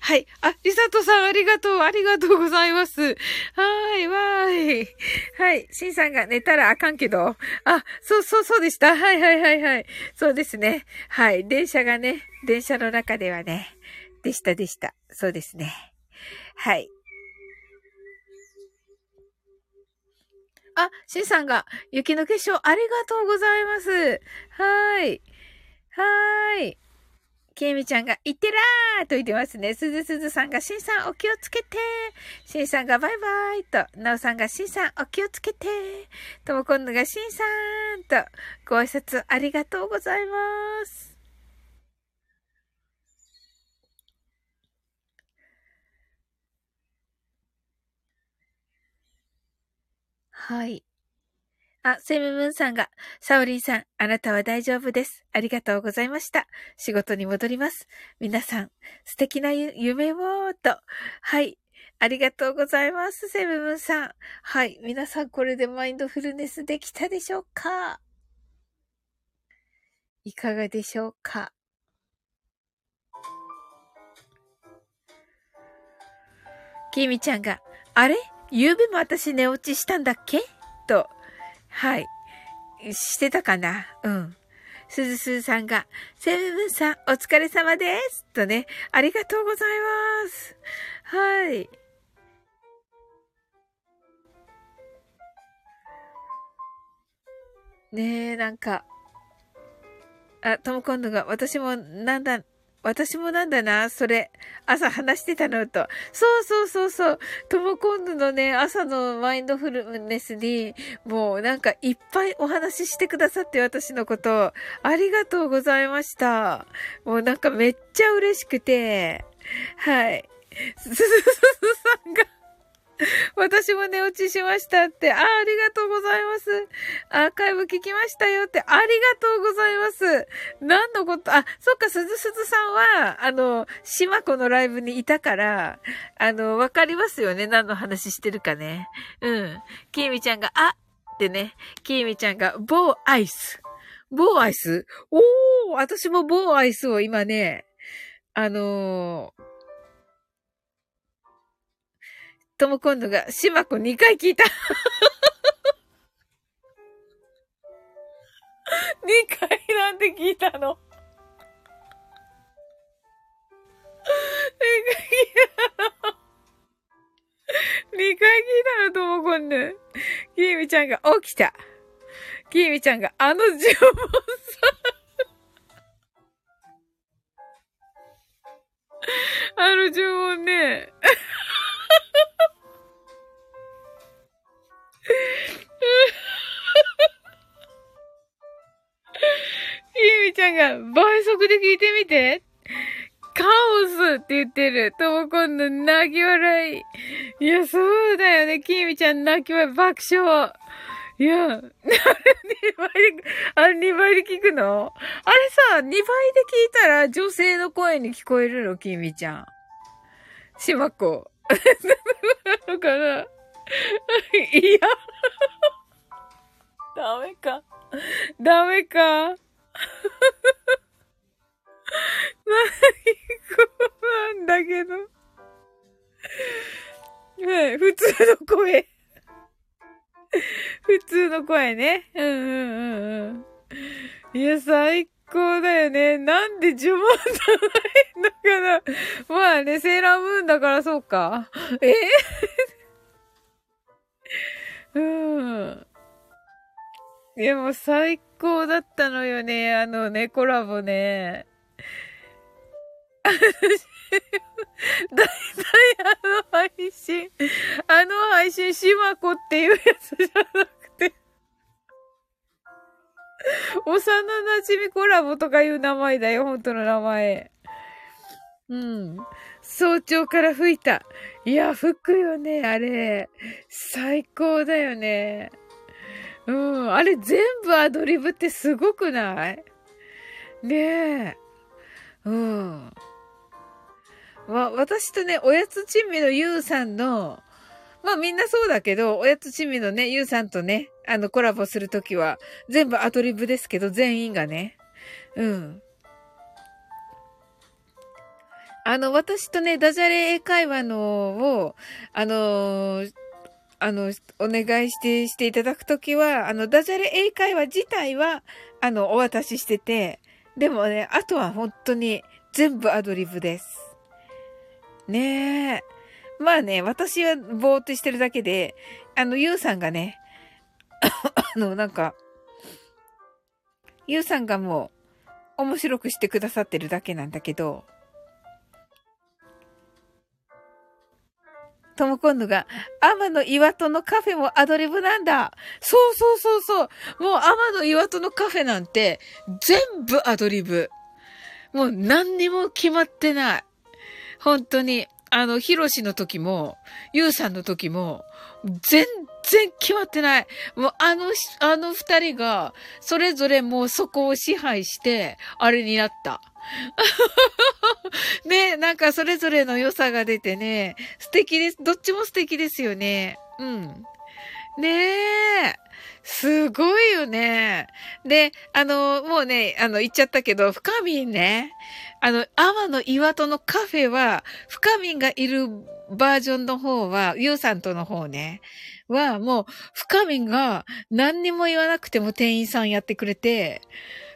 はい。あ、りさとさんありがとう、ありがとうございます。はーい、わーい。はい。しんさんが寝たらあかんけど。あ、そうそうそうでした。はいはいはいはい。そうですね。はい。電車がね、電車の中ではね、でしたでした。そうですね。はい。あ、しんさんが、雪の結晶ありがとうございます。はい。はい。けいみちゃんが、いってらーと言ってますね。すずすずさんが、しんさんお気をつけてしんさんが、バイバイと、なおさんが、しんさんお気をつけてともこんぬが、しんさんと、ご挨拶ありがとうございます。はい。あ、セムムーンさんが、サオリンさん、あなたは大丈夫です。ありがとうございました。仕事に戻ります。皆さん、素敵な夢を、と。はい。ありがとうございます、セムムーンさん。はい。皆さん、これでマインドフルネスできたでしょうか？いかがでしょうか？きみちゃんが、あれ？夕べも私寝落ちしたんだっけ？と。はい。してたかな？うん。すずすずさんが、セブブンさん、お疲れ様です。とね、ありがとうございます。はい。ねえ、なんか、あ、トムコンドが、私もなんだ、私もなんだな、それ。朝話してたのと。そうそうそうそう。トモコンヌのね、朝のマインドフルネスに、もうなんかいっぱいお話ししてくださって私のこと。ありがとうございました。もうなんかめっちゃ嬉しくて。はい。すすすすさんが 私も寝落ちしましたって。あ、ありがとうございます。アーカイブ聞きましたよって。ありがとうございます。何のこと、あ、そっか、すずすずさんは、あの、しまこのライブにいたから、あの、わかりますよね。何の話してるかね。うん。きーみちゃんが、あってね。きーみちゃんが、棒アイス。棒アイス？おー私も棒アイスを今ね、あのーとも今度が、しまこ2回聞いた。2回なんで聞いたの ?2 回聞いたの ?2 回聞いたのともこんぬ。きーみちゃんが起きた。きーみちゃんがあの呪文さ。あの呪文ね。ゆみちゃんが倍速で聞いてみて。カオスって言ってる。ともこんの泣き笑い。いや、そうだよね。きみちゃん泣き笑い爆笑。いや、2倍で、あれ2倍で聞くの？あれさ、2倍で聞いたら女性の声に聞こえるの？きみちゃん。しまっこ。なのかな？いや。ダメか。ダメか。何こなんだけど。はい、普通の声。普通の声ね。うんうんうんうん。いや、最高だよね。なんで呪文じゃないのかな。まあね、セーラームーンだからそうか。え？うん。いや、もう最高だったのよね。あのね、コラボね。だいたいあの配信、あの配信、しまこっていうやつじゃなくて、幼馴染コラボとかいう名前だよ、本当の名前。うん。早朝から吹いた。いや、吹くよね、あれ。最高だよね。うん、あれ全部アドリブってすごくない？ねえ。うん。ま、私とね、おやつ珍味のゆうさんの、まあみんなそうだけど、おやつ珍味のね、ゆうさんとね、あのコラボするときは、全部アドリブですけど、全員がね。うん。あの、私とね、ダジャレ英会話のを、あのー、あの、お願いして、していただくときは、あの、ダジャレ英会話自体は、あの、お渡ししてて、でもね、あとは本当に全部アドリブです。ねえ。まあね、私はぼーっとしてるだけで、あの、ゆうさんがね、あの、なんか、ゆうさんがもう、面白くしてくださってるだけなんだけど、とも今度が、天の岩戸のカフェもアドリブなんだ。そうそうそうそう。もう天の岩戸のカフェなんて、全部アドリブ。もう何にも決まってない。本当に。あの、ヒロシの時も、ユウさんの時も、全然決まってない。もうあの、あの二人が、それぞれもうそこを支配して、あれになった。ね、なんかそれぞれの良さが出てね、素敵です。どっちも素敵ですよね。うん。ねえ。すごいよね。で、あの、もうね、あの、言っちゃったけど、深みね。あの、天の岩戸のカフェは、深みがいるバージョンの方は、ゆうさんとの方ね。は、もう、深みが何にも言わなくても店員さんやってくれて、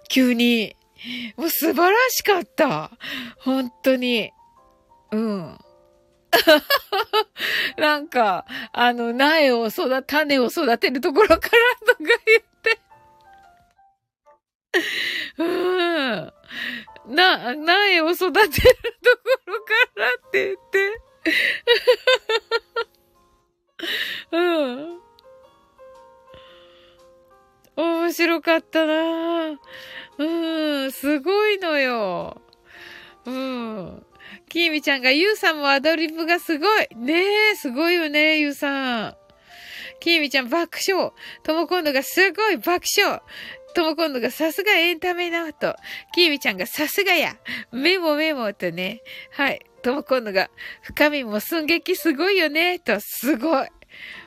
急に。もう素晴らしかった。本当に。うん。なんか、あの、苗を育、種を育てるところからとか言って。うん。な、苗を育てるところからって言って。うん。面白かったなぁうん、すごいのよ。うん。きーみちゃんが、ゆうさんもアドリブがすごい。ねえ、すごいよね、ゆうさん。きーみちゃん爆笑。ともこんのがすごい爆笑。ともこんのがさすがエンタメなと。きーみちゃんがさすがや。メモメモとね。はい。ともこんのが、深みも寸劇すごいよね、と。すごい。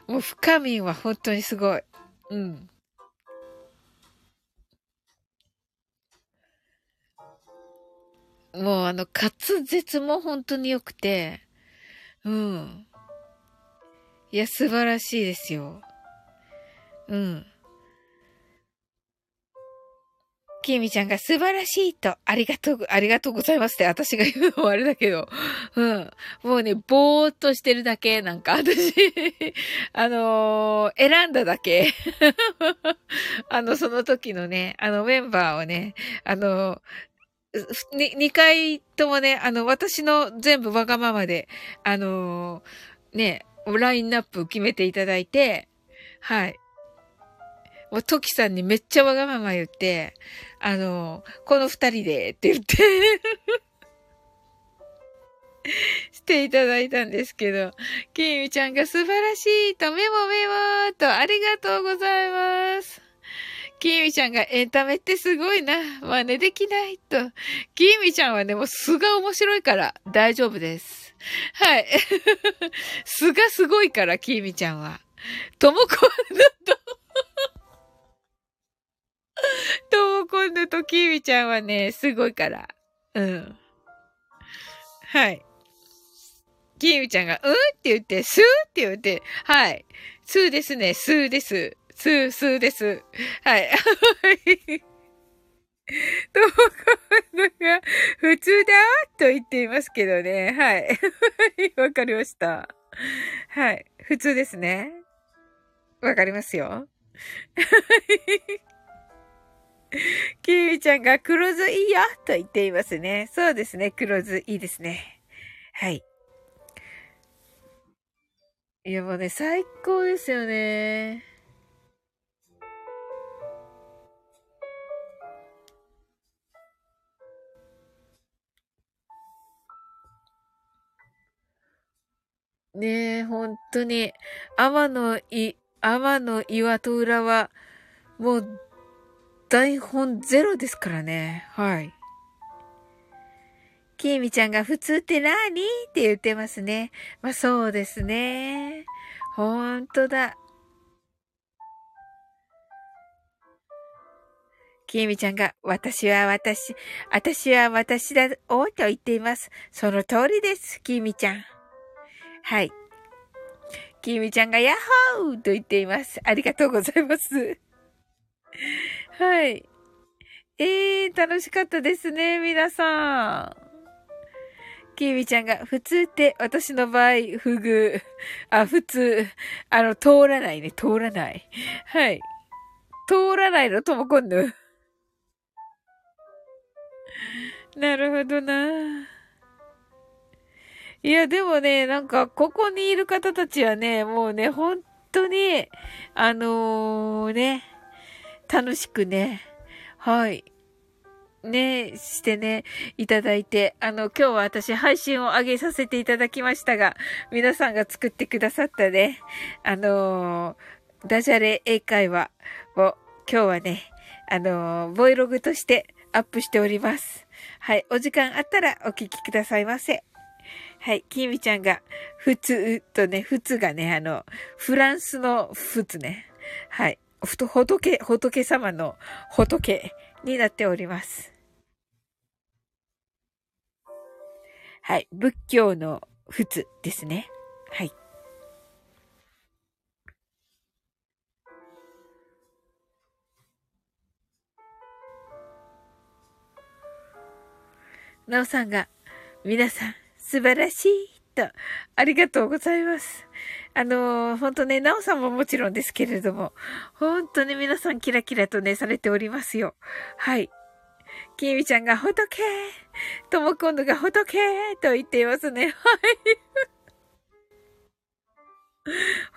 もう深みは本当にすごい。うん。もうあの滑舌も本当に良くて、うん。いや、素晴らしいですよ。うん。きみちゃんが素晴らしいと、ありがとう、ありがとうございますって私が言うのもあれだけど、うん。もうね、ぼーっとしてるだけ、なんか私 あのー、選んだだけ あの、その時のね、あのメンバーをね、あのー、2回ともね、あの、私の全部わがままで、あのー、ね、ラインナップ決めていただいて、はい。もう、トキさんにめっちゃわがまま言って、あのー、この二人でって言って していただいたんですけど、きみちゃんが素晴らしいと、メモメモと、ありがとうございます。キーミちゃんがエンタメってすごいな。真似できないと。キーミちゃんはね、もう素が面白いから大丈夫です。はい。素がすごいから、キーミちゃんは。ともこんぬとともこんぬとキーミちゃんはね、すごいから。うん。はい。キーミちゃんが、うん？って言って、スー？って言って、はい。スーですね、スーです。スースーです。はい。ともこのが普通だと言っていますけどね。はい。わかりました。はい。普通ですね。わかりますよ。キーミちゃんが黒酢いいよと言っていますね。そうですね。黒酢いいですね。はい。いやもうね、最高ですよね。ねえ、本当に。天のい、天の岩と裏は、もう、台本ゼロですからね。はい。きーみちゃんが普通って何？って言ってますね。まあそうですね。ほんとだ。きーみちゃんが、私は私、私は私だ、おと言っています。その通りです、きーみちゃん。はい。きみちゃんがヤッホーと言っています。ありがとうございます。はい。えー、楽しかったですね、皆さん。きみちゃんが、普通って私の場合、不遇。あ、普通。あの、通らないね、通らない。はい。通らないのとも今度。なるほどな。いや、でもね、なんか、ここにいる方たちはね、もうね、本当に、あのー、ね、楽しくね、はい。ね、してね、いただいて、あの、今日は私配信を上げさせていただきましたが、皆さんが作ってくださったね、あのー、ダジャレ英会話を今日はね、あのー、ボイログとしてアップしております。はい、お時間あったらお聞きくださいませ。はい。きみちゃんが、普通とね、普通がね、あの、フランスの普通ね。はい。ふと、仏、仏様の仏になっております。はい。仏教の普通ですね。はい。なおさんが、皆さん、素晴らしい、と、ありがとうございます。あのー、本当ね、なおさんももちろんですけれども、本当に皆さんキラキラとね、されておりますよ。はい。きみちゃんが仏ともこんぬが仏と言っていますね。はい。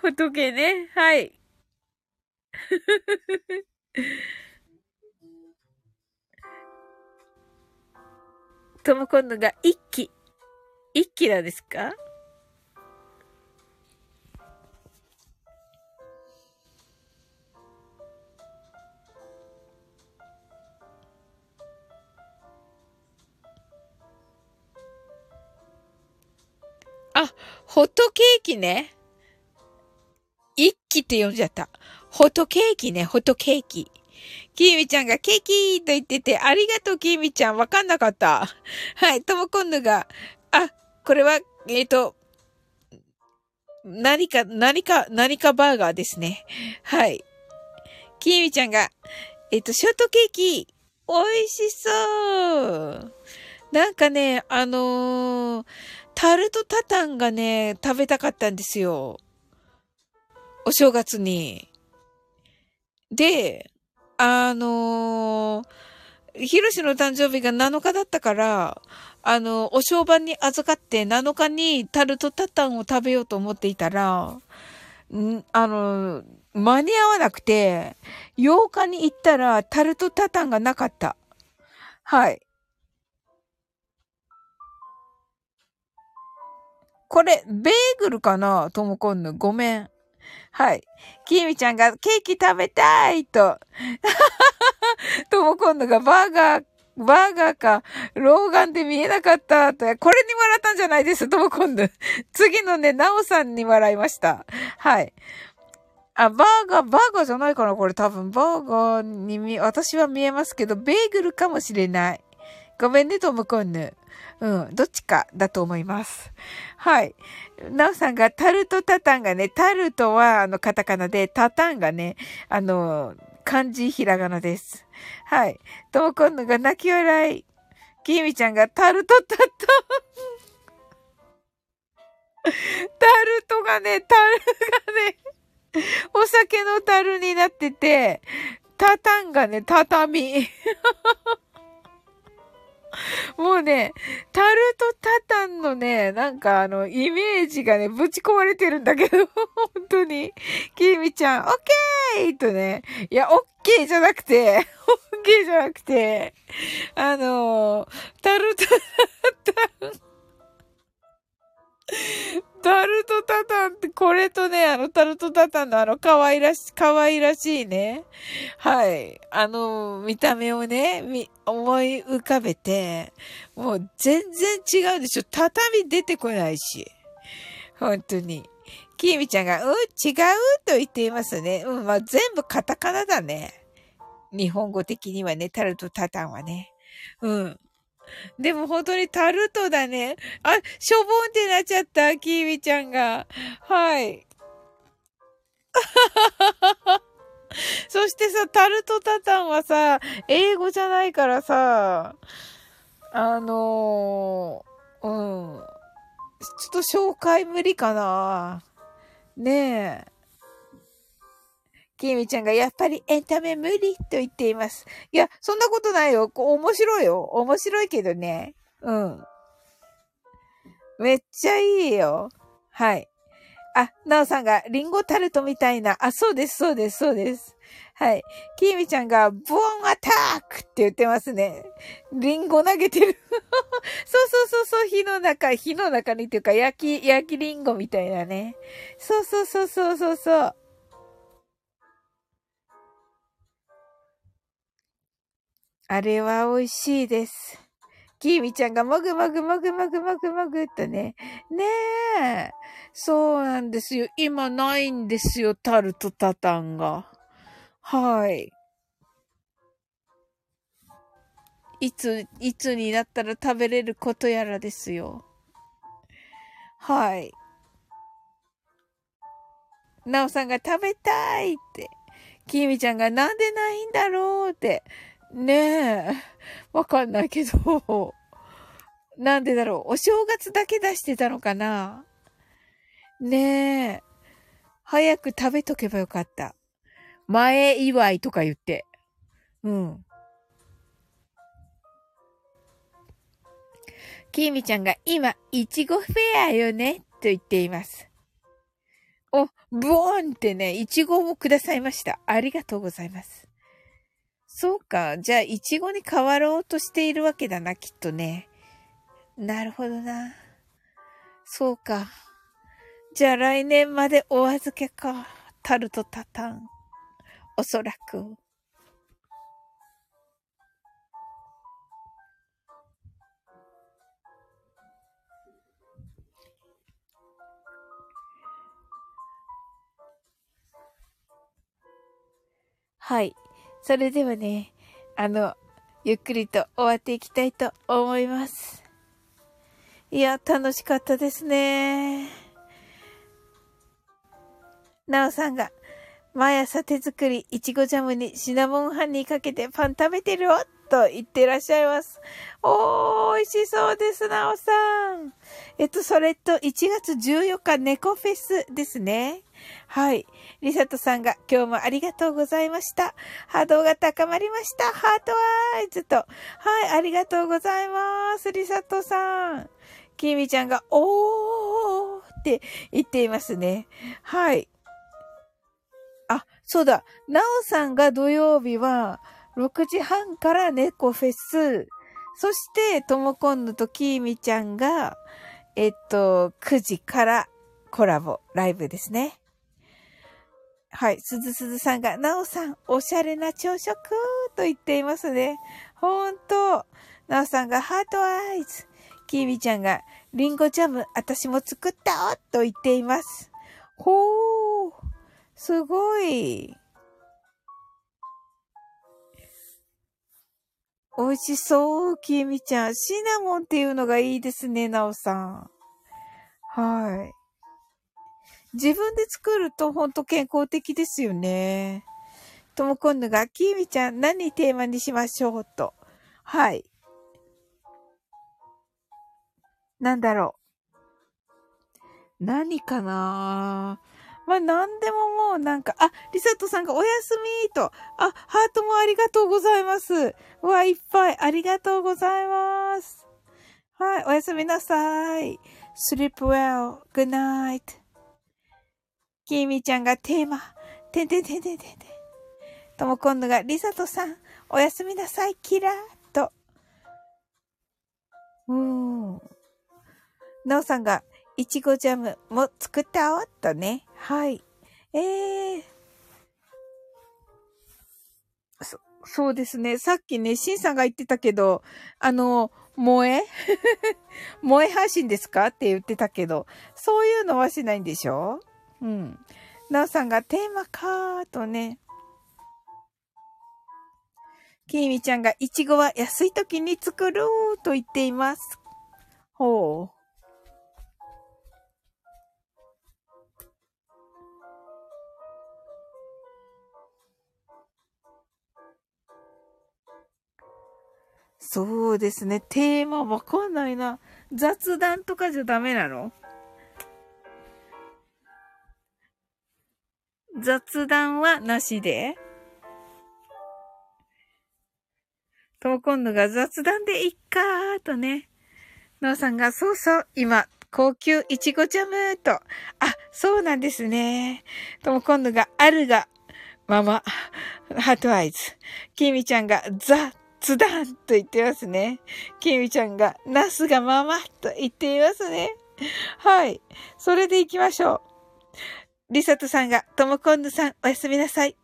仏ね。はい。ともこんぬが一気。一気なんですか？あ、ホットケーキね。一気って呼んじゃった。ホットケーキね、ホットケーキ。きみちゃんがケーキと言ってて、ありがとう、きみちゃん。わかんなかった。はい、ともこんぬが、あ、これは、えっ、ー、と、何か、何か、何かバーガーですね。はい。きみちゃんが、えっ、ー、と、ショートケーキ、美味しそう。なんかね、あのー、タルトタタンがね、食べたかったんですよ。お正月に。で、あのー、ヒロシの誕生日が7日だったから、あの、お正晩に預かって7日にタルトタタンを食べようと思っていたら、んあの、間に合わなくて、8日に行ったらタルトタタンがなかった。はい。これ、ベーグルかな？ともこんぬ。ごめん。はい。きみちゃんがケーキ食べたいと。ともこんぬがバーガー、バーガーか、老眼で見えなかったと。これに笑ったんじゃないです。ともこんぬ。次のね、なおさんに笑いました。はい。あ、バーガー、バーガーじゃないかなこれ多分、バーガーに見、私は見えますけど、ベーグルかもしれない。ごめんね、ともこんぬ。うん、どっちかだと思います。はい。なおさんがタルトタタンがね、タルトはあのカタカナで、タタンがね、あの、漢字ひらがなです。はい。ともこんのが泣き笑い。きみちゃんがタルトタタン。タルトがね、タルがね、お酒のタルになってて、タタンがね、畳。もうね、タルトタタンのね、なんかあの、イメージがね、ぶち壊れてるんだけど、本当に。キミちゃん、オッケーとね、いや、オッケーじゃなくて、オッケーじゃなくて、あのタルトタタン、タルトタタンって、これとね、あの、タルトタタンのあの、可愛らし、可愛らしいね。はい。あの、見た目をね、み、思い浮かべて、もう全然違うでしょ。畳出てこないし。本当に。きみちゃんが、うん、違うと言っていますね。うん、まあ、全部カタカナだね。日本語的にはね、タルトタタンはね。うん。でも本当にタルトだね。あ、しょぼんってなっちゃった、キーミちゃんが。はい。そしてさ、タルトタタンはさ、英語じゃないからさ、あのー、うん。ちょっと紹介無理かな。ねえ。きみちゃんがやっぱりエンタメ無理と言っています。いや、そんなことないよ。こう面白いよ。面白いけどね。うん。めっちゃいいよ。はい。あ、なおさんがリンゴタルトみたいな。あ、そうです、そうです、そうです。はい。きみちゃんが、ボーンアタックって言ってますね。リンゴ投げてる。そうそうそうそう、火の中、火の中にっていうか、焼き、焼きリンゴみたいなね。そうそうそうそうそうそう。あれは美味しいです。キーミちゃんがもぐもぐもぐもぐもぐもぐっとね。ねえ。そうなんですよ。今ないんですよ。タルトタタンが。はい。いつ、いつになったら食べれることやらですよ。はい。なおさんが食べたいって。きみちゃんがなんでないんだろうって。ねえ。わかんないけど。なんでだろう。お正月だけ出してたのかなねえ。早く食べとけばよかった。前祝いとか言って。うん。きみちゃんが今、いちごフェアよね、と言っています。お、ブーンってね、いちごをくださいました。ありがとうございます。そうか。じゃあ、いちごに変わろうとしているわけだな、きっとね。なるほどな。そうか。じゃあ来年までお預けか。タルトタタン。おそらく。はい。それではね、あの、ゆっくりと終わっていきたいと思います。いや、楽しかったですね。なおさんが、毎朝手作り、いちごジャムにシナモンハニーかけてパン食べてるよと言ってらっしゃいます。おー、美味しそうです、なおさん。えっと、それと1月14日猫フェスですね。はい。リサトさんが今日もありがとうございました。波動が高まりました。ハートアイズと。はい、ありがとうございます。リサトさん。キミちゃんが、おーって言っていますね。はい。あ、そうだ。なおさんが土曜日は、6時半から猫フェス。そして、ともこんぬときーみちゃんが、えっと、9時からコラボ、ライブですね。はい。すずすずさんが、なおさん、おしゃれな朝食と言っていますね。ほんと。なおさんが、ハートアイズ。きーみちゃんが、リンゴジャム、私も作ったと言っています。ほー。すごい。美味しそう、きみちゃん。シナモンっていうのがいいですね、なおさん。はい。自分で作るとほんと健康的ですよね。ともこんぬが、きみちゃん何テーマにしましょうと。はい。なんだろう。何かな？まあ、なんでももうなんか、あ、リサットさんがおやすみと。あ、ハートもありがとうございます。うわ、いっぱいありがとうございます。はい、おやすみなさい。sleep well, good night. きみちゃんがテーマ、てんてんてんてんてんてん。とも今度が、リサトさん、おやすみなさい、キラーと。うーん。なおさんが、いちごジャムも作ったおっとね。はい。ええー。そ、そうですね。さっきね、シンさんが言ってたけど、あの、萌え？萌え配信ですか？って言ってたけど、そういうのはしないんでしょ？うん。なおさんがテーマかーとね。きみちゃんがいちごは安い時に作ると言っています。ほう。そうですね。テーマわかんないな。雑談とかじゃダメなの？雑談はなしでと今度が雑談でいっかーとね。のうさんが、そうそう、今、高級いちごジャムと。あ、そうなんですね。とも今度が、あるが、ママ、ハートアイズ。きみちゃんが、ザ、ツダンと言ってますね。きみちゃんが、ナスがママと言っていますね。はい。それで行きましょう。リサトさんが、ともこんぬさん、おやすみなさい。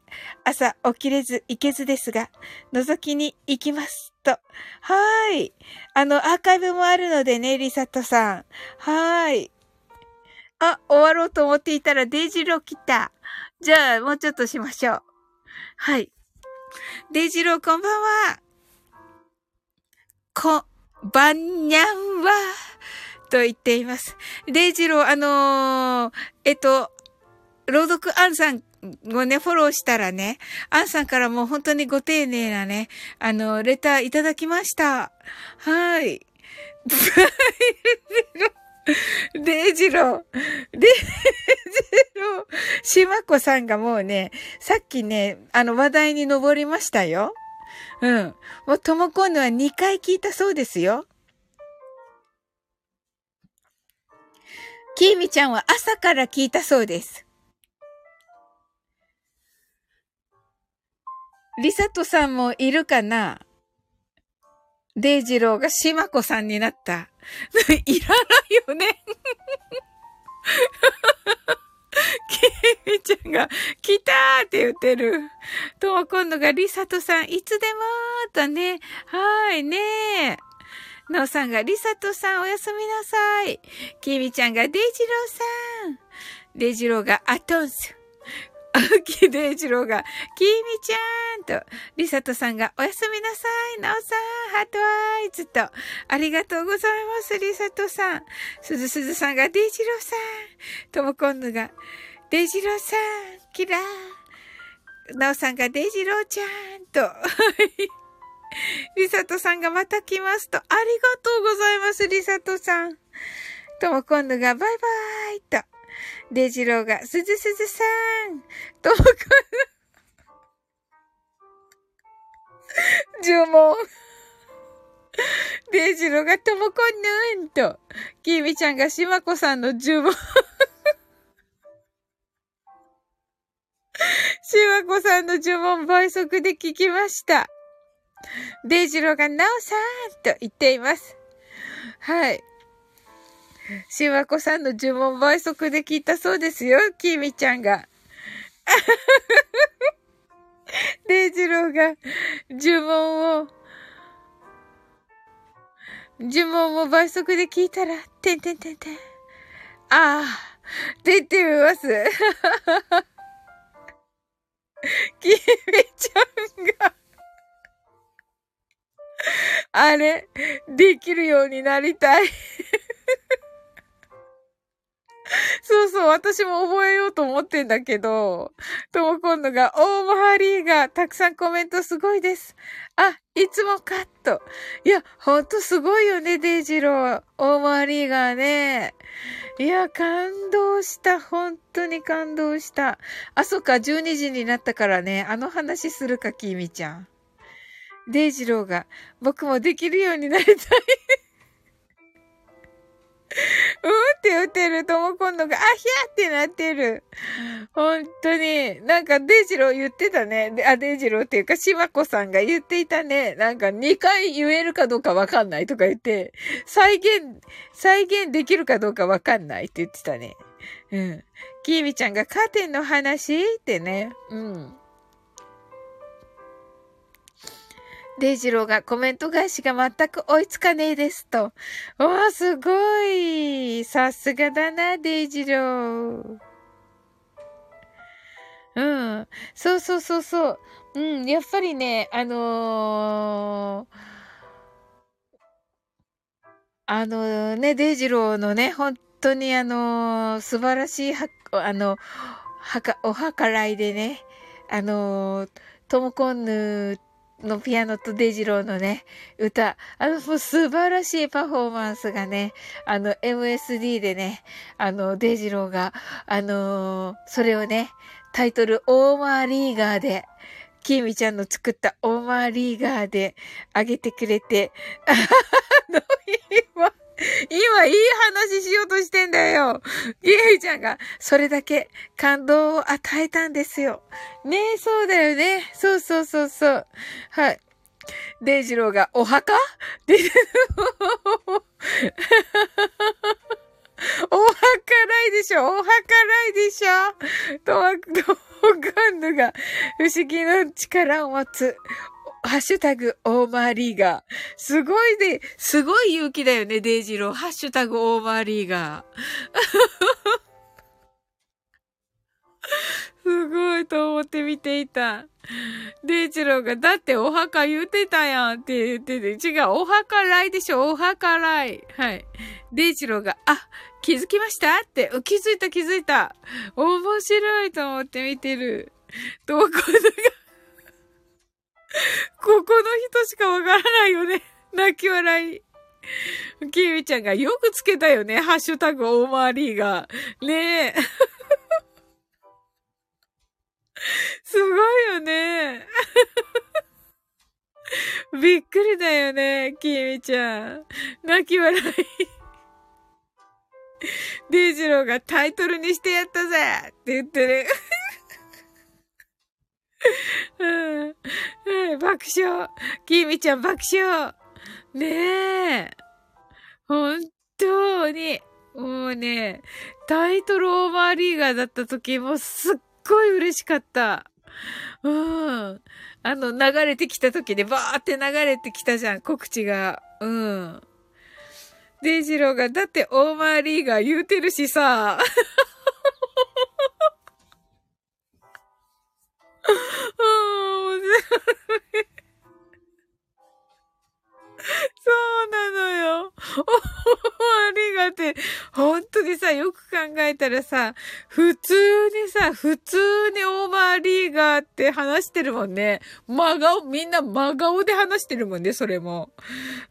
朝起きれず行けずですが、覗きに行きます。と。はい。あの、アーカイブもあるのでね、リサトさん。はい。あ、終わろうと思っていたらデイジロー来た。じゃあ、もうちょっとしましょう。はい。デイジローこんばんは。こ、ばんにゃんは、と言っています。デイジロー、あのー、えっと、朗読アンさんをね、フォローしたらね、アンさんからも本当にご丁寧なね、あの、レターいただきました。はい。デイジロー。デイジロー。しまこさんがもうね、さっきね、あの話題に上りましたよ。うん。もうともこんのは2回聞いたそうですよ。きーみちゃんは朝から聞いたそうです。りさとさんもいるかな？デイジローがしまこさんになった。いらないよね。ケイミちゃんが、来たーって言ってる。とも今度が、リサトさん、いつでもーとね。はーいねー。ノーさんが、リサトさんおやすみなさい。キミちゃんが、デイジローさん。デイジローが、アトンス。青木デイジローが、きみちゃんと、リサトさんが、おやすみなさい、なおさん、 heart eyes と、ありがとうございます、リサトさん。すずすずさんが、デイジローさん。ともこんぬが、デイジローさん、キラー。なおさんが、デイジローちゃんと、リサトさんがまた来ますと、ありがとうございます、リサトさん。ともこんぬが、バイバーイと、デジローが、すずすずさんともこの、呪文。デジローがともこぬんと、きみちゃんがしまこさんの呪文。しまこさんの呪文倍速で聞きました。デイジローがなおさんと言っています。はい。しわこさんの呪文倍速で聞いたそうですよ、きみちゃんが。デイジローが呪文を、呪文を倍速で聞いたら、てんてんてんてん。ああ、って言ってみます。きみちゃんがあれ、できるようになりたい そうそう、私も覚えようと思ってんだけど、とも今度が、オーマハリーがたくさんコメントすごいです。あ、いつもカット。いや、ほんとすごいよね、デイジロー。オーマハリーがね。いや、感動した。本当に感動した。あ、そっか、12時になったからね、あの話するか、キミちゃん。デイジローが、僕もできるようになりたい うんって言ってるとも今度が、あひゃってなってる。本当に。なんか、デジロー言ってたね。あ、デジローっていうか、しまこさんが言っていたね。なんか、2回言えるかどうかわかんないとか言って、再現、再現できるかどうかわかんないって言ってたね。うん。きーみちゃんがカーテンの話？ってね。うん。デイジローがコメント返しが全く追いつかねえですと。おー、すごい。さすがだな、デイジロー。うん。そうそうそうそう。うん。やっぱりね、あのー、あの、ね、デイジローのね、本当にあのー、素晴らしいは、あの、はか、お計らいでね、あのトムコンヌのピアノとデジローのね、歌、あの、もう素晴らしいパフォーマンスがね、あの、MSD でね、あの、デジローが、あのー、それをね、タイトル、オーマーリーガーで、キーミちゃんの作ったオーマーリーガーであげてくれて、あの、今、今いい話しようとしてんだよ。イエイちゃんが、それだけ感動を与えたんですよ。ねえ、そうだよね。そうそうそうそう。はい。デイジローが、お墓？で、お墓ないでしょ？お墓ないでしょ？とわ、とガンヌが不思議な力を持つハッシュタグ、オーマーリーガー。すごいで、すごい勇気だよね、デイジロー。ハッシュタグ、オーマーリーガー。すごいと思って見ていた。デイジローが、だってお墓言ってたやんって言ってて、違う、お墓来でしょ、お墓来。はい。デイジローが、あ、気づきましたって、気づいた気づいた。面白いと思って見てる。どこだが ここの人しかわからないよね。泣き笑い。キミちゃんがよくつけたよね。ハッシュタグオーマーリーが。ねえ。すごいよね。びっくりだよね、きみちゃん。泣き笑い。デイジローがタイトルにしてやったぜって言ってる。うんうん、爆笑。きみちゃん爆笑。ねえ。本当に。もうね、タイトルオーバーリーガーだった時もすっごい嬉しかった。うん。あの、流れてきた時でバーって流れてきたじゃん、告知が。うん。デイジローが、だってオーマーリーガー言うてるしさ。そうなのよ。ありがて。本当にさ、よく考えたらさ、普通にさ、普通にオーバーリーガーって話してるもんね。真顔、みんな真顔で話してるもんね、それも。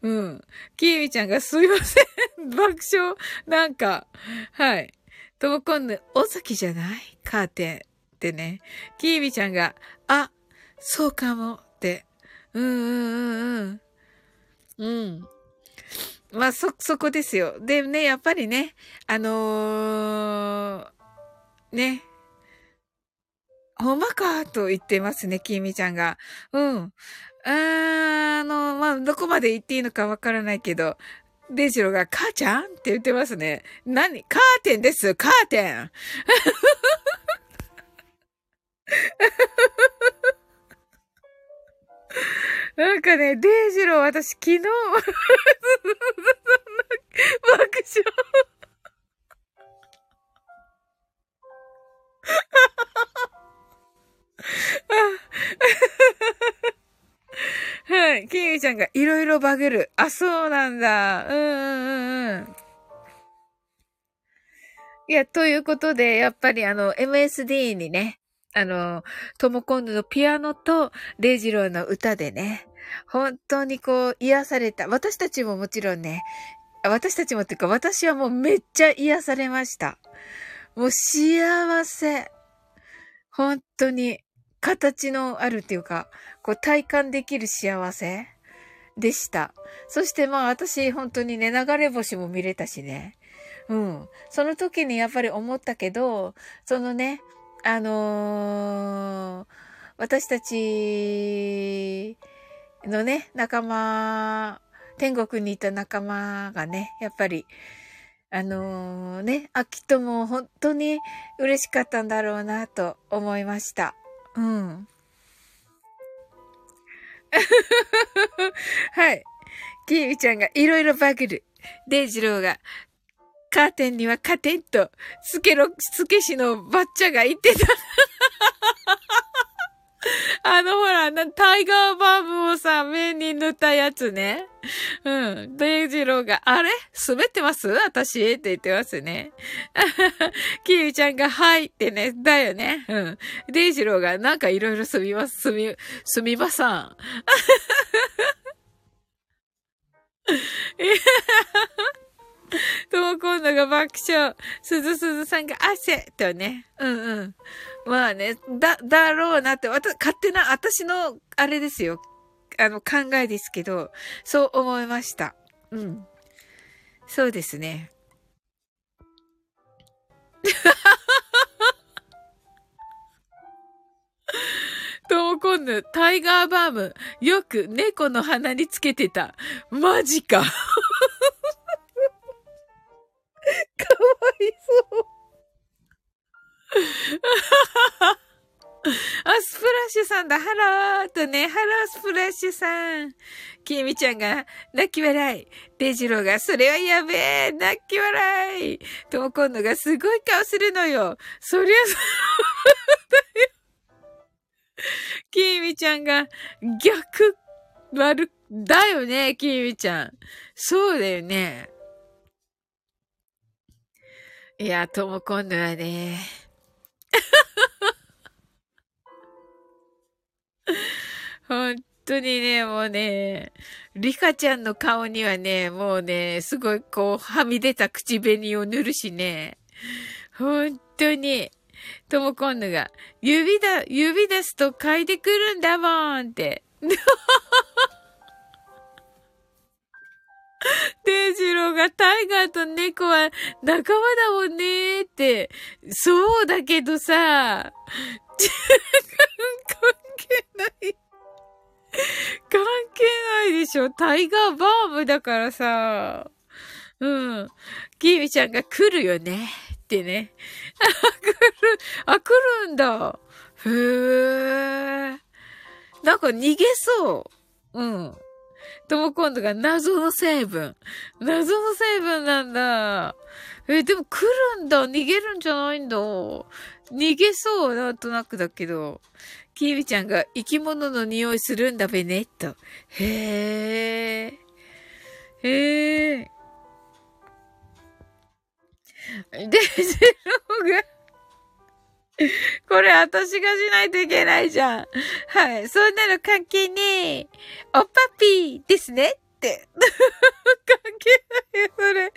うん。キーミちゃんがすいません。爆笑。なんか、はい。ともこんぬ、お崎じゃない？カーテンってね。キーミちゃんが、あ、そうかもって。うんうんうんうん。うん。まあ、そ、そこですよ。でね、やっぱりね、あのー、ね。ほんまかと言ってますね、きみちゃんが。うん。あの、まあ、どこまで言っていいのかわからないけど、デジロが、母ちゃんって言ってますね。何？カーテンですカーテン なんかね、デイジロー私昨日、爆笑。はい。キミちゃんがいろいろバグる。あ、そうなんだ。うんうんうんうん。いや、ということで、やっぱりあの、MSD にね、あの、トモコンヌのピアノとレイジローの歌でね、本当にこう癒された。私たちももちろんね、私たちもっていうか私はもうめっちゃ癒されました。もう幸せ。本当に形のあるっていうか、こう体感できる幸せでした。そしてまあ私本当にね、流れ星も見れたしね。うん。その時にやっぱり思ったけど、そのね、あのー、私たちのね、仲間、天国にいた仲間がね、やっぱり、あのー、ね、あきとも本当に嬉しかったんだろうなと思いました。うん。はい。キーミちゃんがいろいろバグる。デイジローがカーテンにはカテンと、スケロ、スケシのバッチャが言ってた。あのほら、タイガーバームをさ、目に塗ったやつね。うん。デイジローが、あれ？滑ってます？私って言ってますね。キーちゃんが、はいってね、だよね。うん。デイジローが、なんかいろいろすみます、すみ、すみまさん。とも今度が爆笑。すずすずさんが汗とね。うんうん。まあね、だ、だろうなって、わた、勝手な、私の、あれですよ。あの、考えですけど、そう思いました。うん。そうですね。トモコンヌ、タイガーバーム、よく猫の鼻につけてた。マジか。かわいそう。あ、スプラッシュさんだ。ハローとね、ハロースプラッシュさん。きみちゃんが泣き笑い。デジローがそれはやべえ。泣き笑い。とも今度がすごい顔するのよ。そりゃそうだよ。きみちゃんが逆、悪、だよね、きみちゃん。そうだよね。いや、とも今度はね。本当にね、もうね、リカちゃんの顔にはね、もうね、すごいこう、はみ出た口紅を塗るしね。本当に。とも今度が、指だ、指出すと嗅いでくるんだもんって。デイジローがタイガーと猫は仲間だもんねって。そうだけどさ、関係ない。関係ないでしょ。タイガーバームだからさ。うん。キーミちゃんが来るよね。ってね。あ、来る。あ、来るんだ。へー。なんか逃げそう。うん。とも今度が謎の成分。謎の成分なんだ。え、でも来るんだ。逃げるんじゃないんだ。逃げそう、なんとなくだけど。キーミちゃんが生き物の匂いするんだべね、と。へえ。へえ。で、ジローが これ私がしないといけないじゃん。はい。そんなの関係ねえ。おっぱぴーですねって。関係ないよ、それ。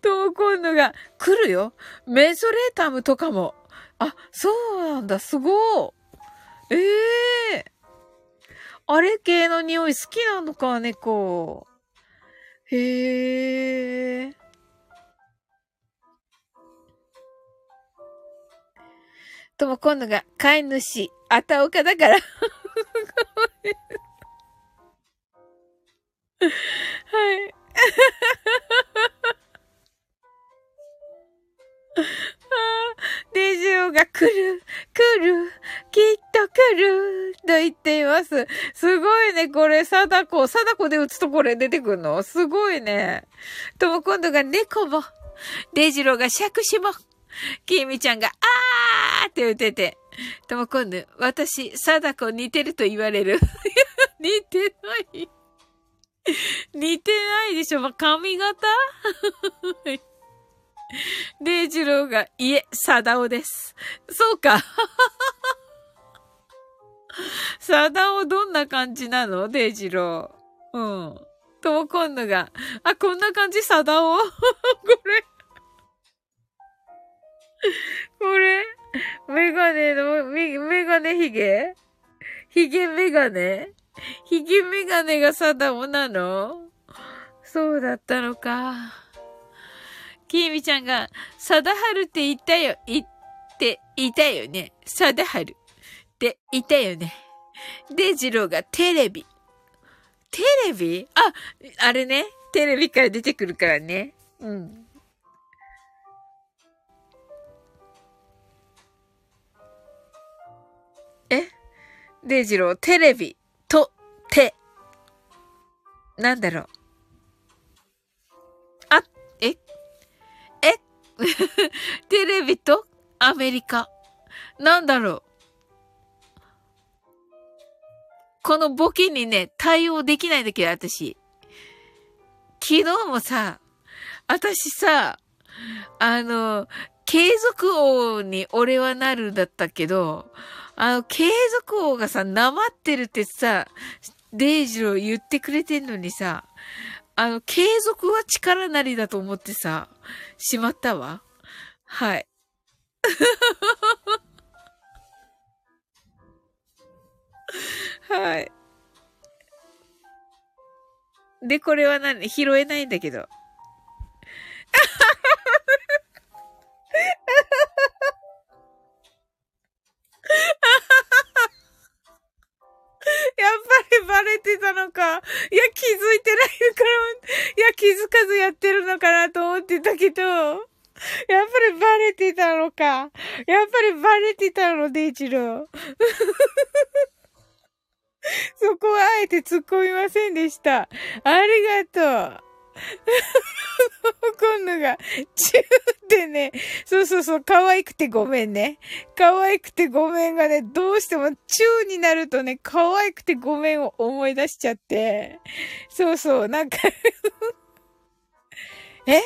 と、今度が来るよ。メンソレータムとかも。あ、そうなんだ。すごい。ええー、あれ系の匂い好きなのか、猫。へえ。とも今度が飼い主、あたおかだから。はい。デジオが来る、来る、きっと来る、と言っています。すごいね、これ、貞子。貞子で打つとこれ出てくるの？すごいね。とも今度が猫も、デジロが杓子も、きみちゃんが、あーって打てて。とも今度、私、貞子似てると言われる。似てない。似てないでしょ、まあ、髪型？デイジローが、いえ、サダオです。そうか。サダオどんな感じなの？デイジロー。うん。とも今度が、あ、こんな感じ？サダオこれ。これ、メガネの、メガネヒゲ？ヒゲメガネ？ヒゲメガネがサダオなの？そうだったのか。きみちゃんが、サダハルって言ったよ、言って、言ったよね。サダハルって言ったよね。で、ジローがテレビ。テレビ？あ、あれね。テレビから出てくるからね。うん。え？デイジロー、テレビと、て。なんだろう。あ、え？え？テレビと？アメリカ。なんだろう。このボケにね、対応できないんだけど、私。昨日もさ、私さ、あの、継続王に俺はなるんだったけど、あの、継続王がさ、なまってるってさ、デイジロー言ってくれてんのにさ、あの、継続は力なりだと思ってさ、しまったわ。はい。はい。で、これは何？拾えないんだけど。やっぱりバレてたのか。いや、気づいてないから、いや、気づかずやってるのかなと思ってたけど、やっぱりバレてたのか。やっぱりバレてたの、デイジロー。そこはあえて突っ込みませんでした。ありがとう。今度が、チューってね、そうそうそう、可愛くてごめんね。可愛くてごめんがね、どうしてもチューになるとね、可愛くてごめんを思い出しちゃって。そうそう、なんか え？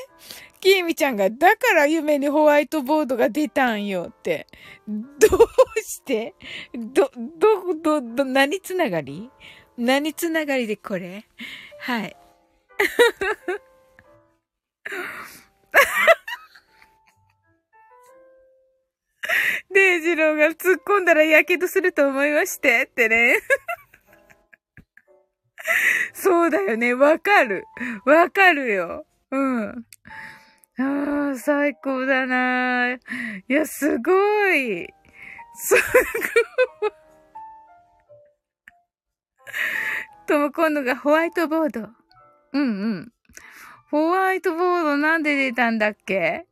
きーみちゃんが、だから夢にホワイトボードが出たんよって。どうして？ど、ど、ど、ど、何つながり？何つながりでこれ？はい。デイジローが突っ込んだら火傷すると思いましてってね。そうだよね。わかる。わかるよ。うん。ああ、最高だな。いや、すごい。すごい。とも今度がホワイトボード。うんうん。ホワイトボードなんで出たんだっけ？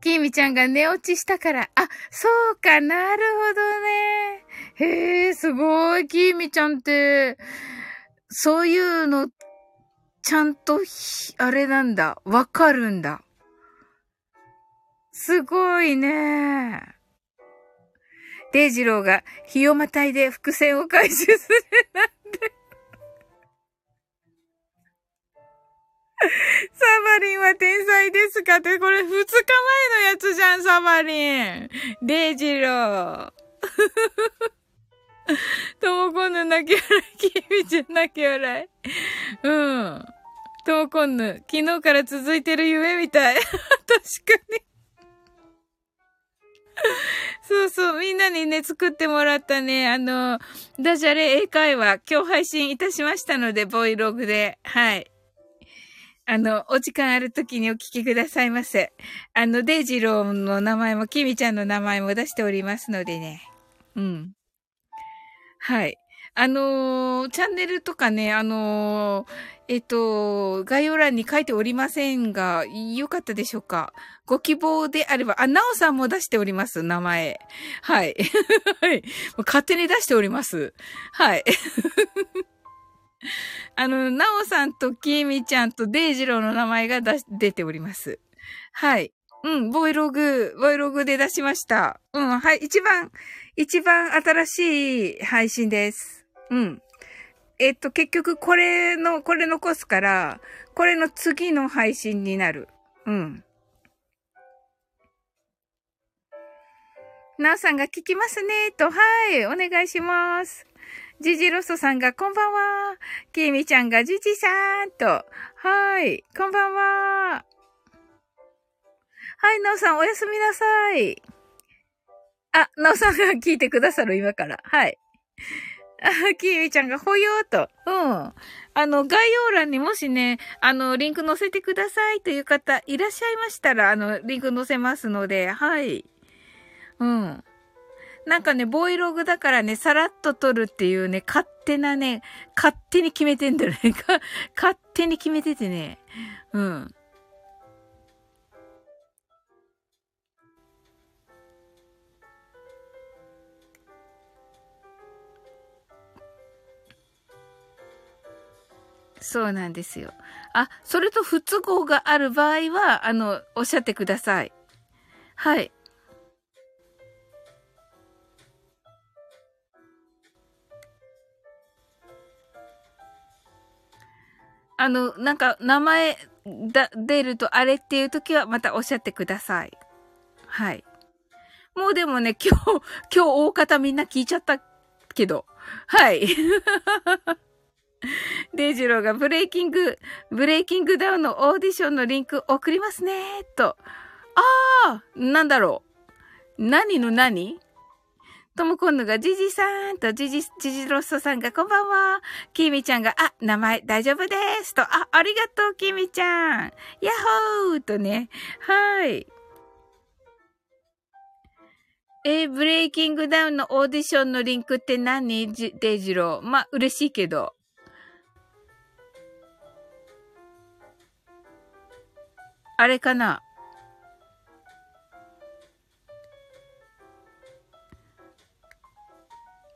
きみちゃんが寝落ちしたから。あ、そうか、なるほどね。へえ、すごい。きみちゃんって、そういうの、ちゃんと、あれなんだ。わかるんだ。すごいね。デイジローが、日をまたいで伏線を回収するなんて。サバリンは天才ですかって、これ二日前のやつじゃん、サバリン。デイジロー。ともこんぬ泣き笑い、キミちゃん泣き笑い。うん。ともこんぬ、昨日から続いてる夢みたい。確かに。そうそう、みんなにね、作ってもらったね、あの、ダジャレ英会話、今日配信いたしましたので、ボイログで。はい。あの、お時間ある時にお聞きくださいませ。あの、デイジローの名前も、キミちゃんの名前も出しておりますのでね。うん。はい。あのー、チャンネルとかね、あのー、えっと、概要欄に書いておりませんが、よかったでしょうか？ご希望であれば、あ、なおさんも出しております、名前。はい。はい。勝手に出しております。はい。あの、なおさんときみちゃんとデイジローの名前が出、出ております。はい。うん、ボイログ、ボイログで出しました。うん、はい、一番、一番新しい配信です。うん。えっと、結局これの、これ残すから、これの次の配信になる。うん。なおさんが聞きますね、と、はい、お願いします。ジジロストさんがこんばんは。キミちゃんがジジさんと。はい。こんばんは。はい、なおさんおやすみなさい。あ、なおさんが聞いてくださる今から。はい。あ、キミちゃんがほよーと。うん。あの、概要欄にもしね、あの、リンク載せてくださいという方いらっしゃいましたら、あの、リンク載せますので、はい。うん。なんかね、ボイログだからね、さらっと撮るっていうね、勝手なね、勝手に決めてんだよね。勝手に決めててね。うん。そうなんですよ。あ、それと不都合がある場合は、あの、おっしゃってください。はい。あの、なんか、名前だ、出るとあれっていう時はまたおっしゃってください。はい。もうでもね、今日、今日大方みんな聞いちゃったけど。はい。デイジローがブレイキング、ブレイキングダウンのオーディションのリンク送りますね、と。ああ、なんだろう。何の何？ともこんのが、ジジさんと、ジジ、ジジロッソさんが、こんばんは。キミちゃんが、あ、名前大丈夫ですと、あ、ありがとう、キミちゃん。ヤッホーとね。はい。えー、ブレイキングダウンのオーディションのリンクって何？デイジロー。まあ、嬉しいけど。あれかな？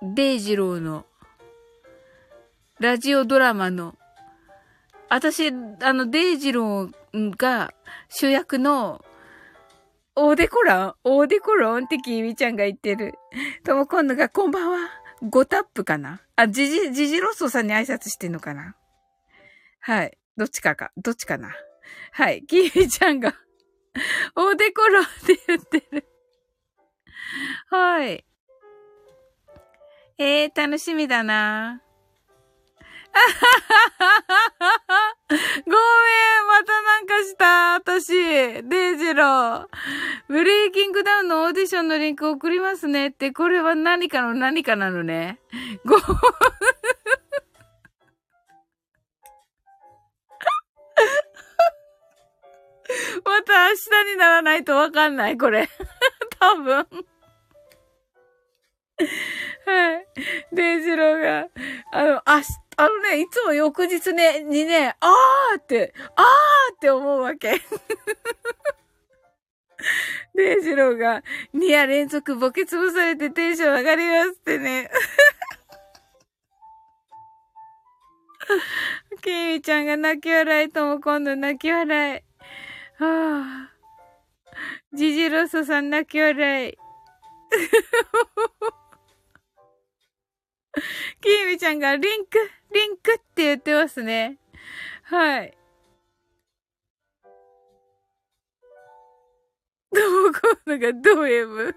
デイジローの、ラジオドラマの、私、あの、デイジローが主役のオーデコロンオーデコロンってキーミちゃんが言ってる。とも今度がこんばんは。5タップかな？あ、ジジ、ジジロッソさんに挨拶してんのかな？はい。どっちかか、どっちかな？はい。キーちゃんがオーデコロンって言ってる。はい。えー、楽しみだな。あははははごめん、またなんかした、私。デイジロー。ブレイキングダウンのオーディションのリンク送りますねって、これは何かの何かなのね。ご、また明日にならないとわかんない、これ。多分。はい。デイジローが、あの、明日、あのね、いつも翌日ね、にね、あーって、あーって思うわけ。デイジローが、2夜連続ボケ潰されてテンション上がりますってね。ケイミちゃんが泣き笑いとも今度泣き笑い。はあ。ジジロソさん泣き笑い。キーミちゃんがリンク、リンクって言ってますね。はい。どうこうのがド M。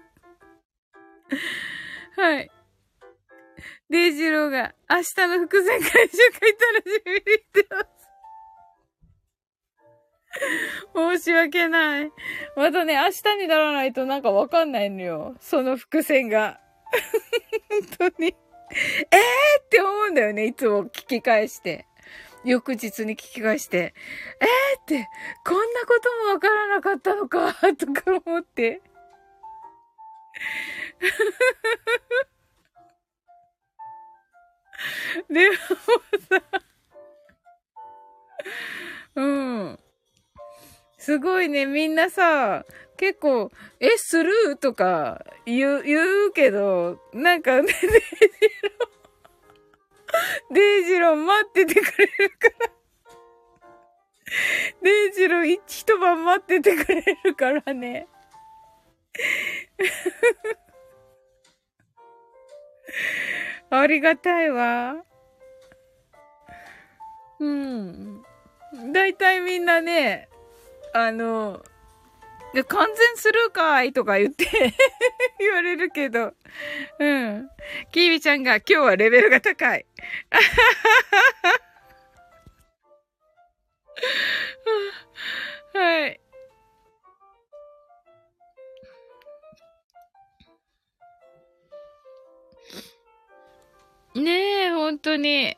はい。デイジローが明日の伏線回収会楽しみにしてます。申し訳ない。またね、明日にならないとなんかわかんないのよ。その伏線が。本当に。えーって思うんだよね、いつも聞き返して。翌日に聞き返して、えーって、こんなこともわからなかったのか、とか思って。でもさ、うん。すごいね、みんなさ、結構、え、スルーとか言う、言うけど、なんか、ね、デイジロー、デイジロー待っててくれるから。デイジロー一晩待っててくれるからね。ありがたいわ。うん。だいたいみんなね、あの、で、完全スルーかいとか言って 言われるけど。うん。キービちゃんが今日はレベルが高い。はい。ねえ、本当に。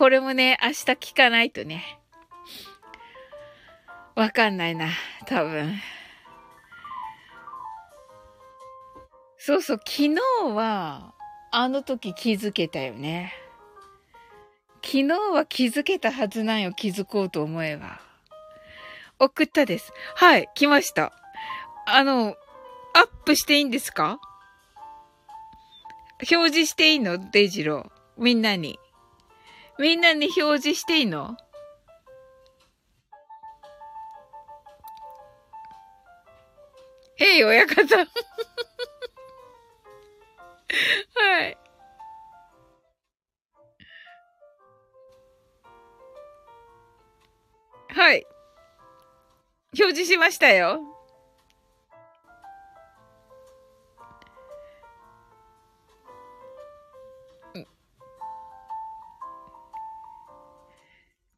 これもね、明日聞かないとね。わかんないな、多分。そうそう、昨日は、あの時気づけたよね。昨日は気づけたはずなんよ、気づこうと思えば。送ったです。はい、来ました。あの、アップしていいんですか？表示していいの？デイジロー。みんなに。みんなに表示していいの？えい、親方。はい。はい。表示しましたよ。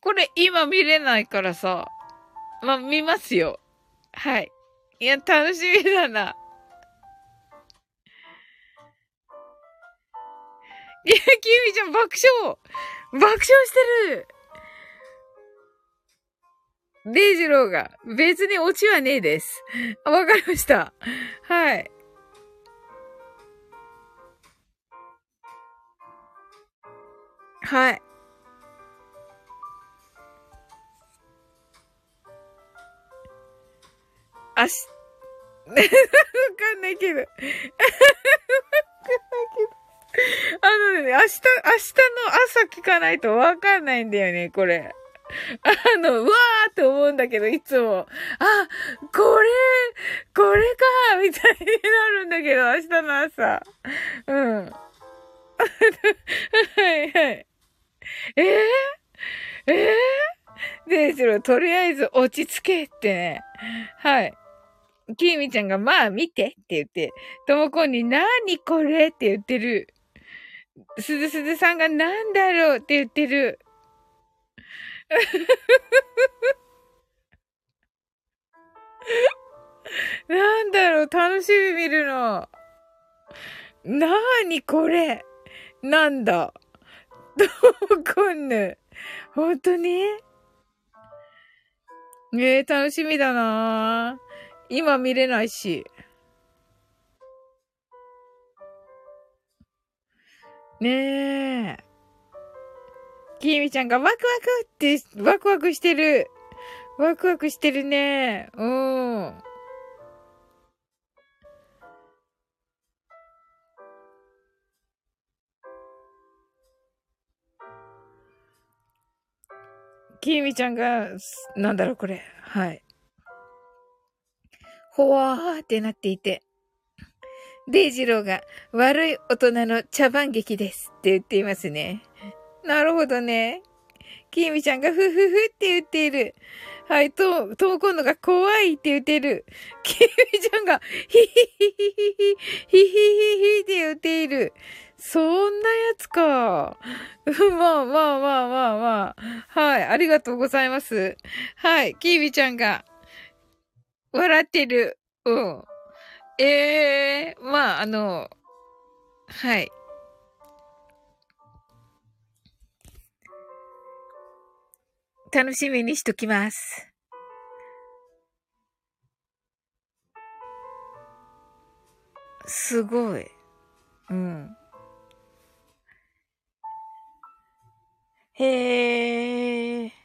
これ今見れないからさ。まあ、見ますよ。はい。いや、楽しみだな。いや、キミちゃん爆笑爆笑してるデイジローが、別にオチはねえです。わかりました。はい。はい。あし、わかんないけど。わかんないけど。あのね、明日、明日の朝聞かないとわかんないんだよね、これ。あの、うわーって思うんだけど、いつも。あ、これ、これかみたいになるんだけど、明日の朝。うん。はいはい。えー、えー、で、それとりあえず落ち着けってね。はい。きみちゃんが、まあ見てって言って、ともこに、なにこれって言ってる。すずすずさんがなんだろうって言ってる。なんだろう楽しみ見るの。なーにこれなんだどうこんぬ本当に？ええー、楽しみだな今見れないし。ねえ。きみちゃんがワクワクって、ワクワクしてる。ワクワクしてるね。うん。きみちゃんが、なんだろう、これ。はい。ほわーってなっていて。デイジローが悪い大人の茶番劇ですって言っていますね。なるほどね。キミちゃんがふふふって言っている。はい、と、ともこんのが怖いって言ってる。キミちゃんがヒヒヒヒヒヒヒヒヒって言っている。そんなやつか。まあまあまあまあまあ。はい、ありがとうございます。はい、キミちゃんが笑ってる。うん。ええー、まあ、あの、はい。楽しみにしときます。すごい。うん。へえ。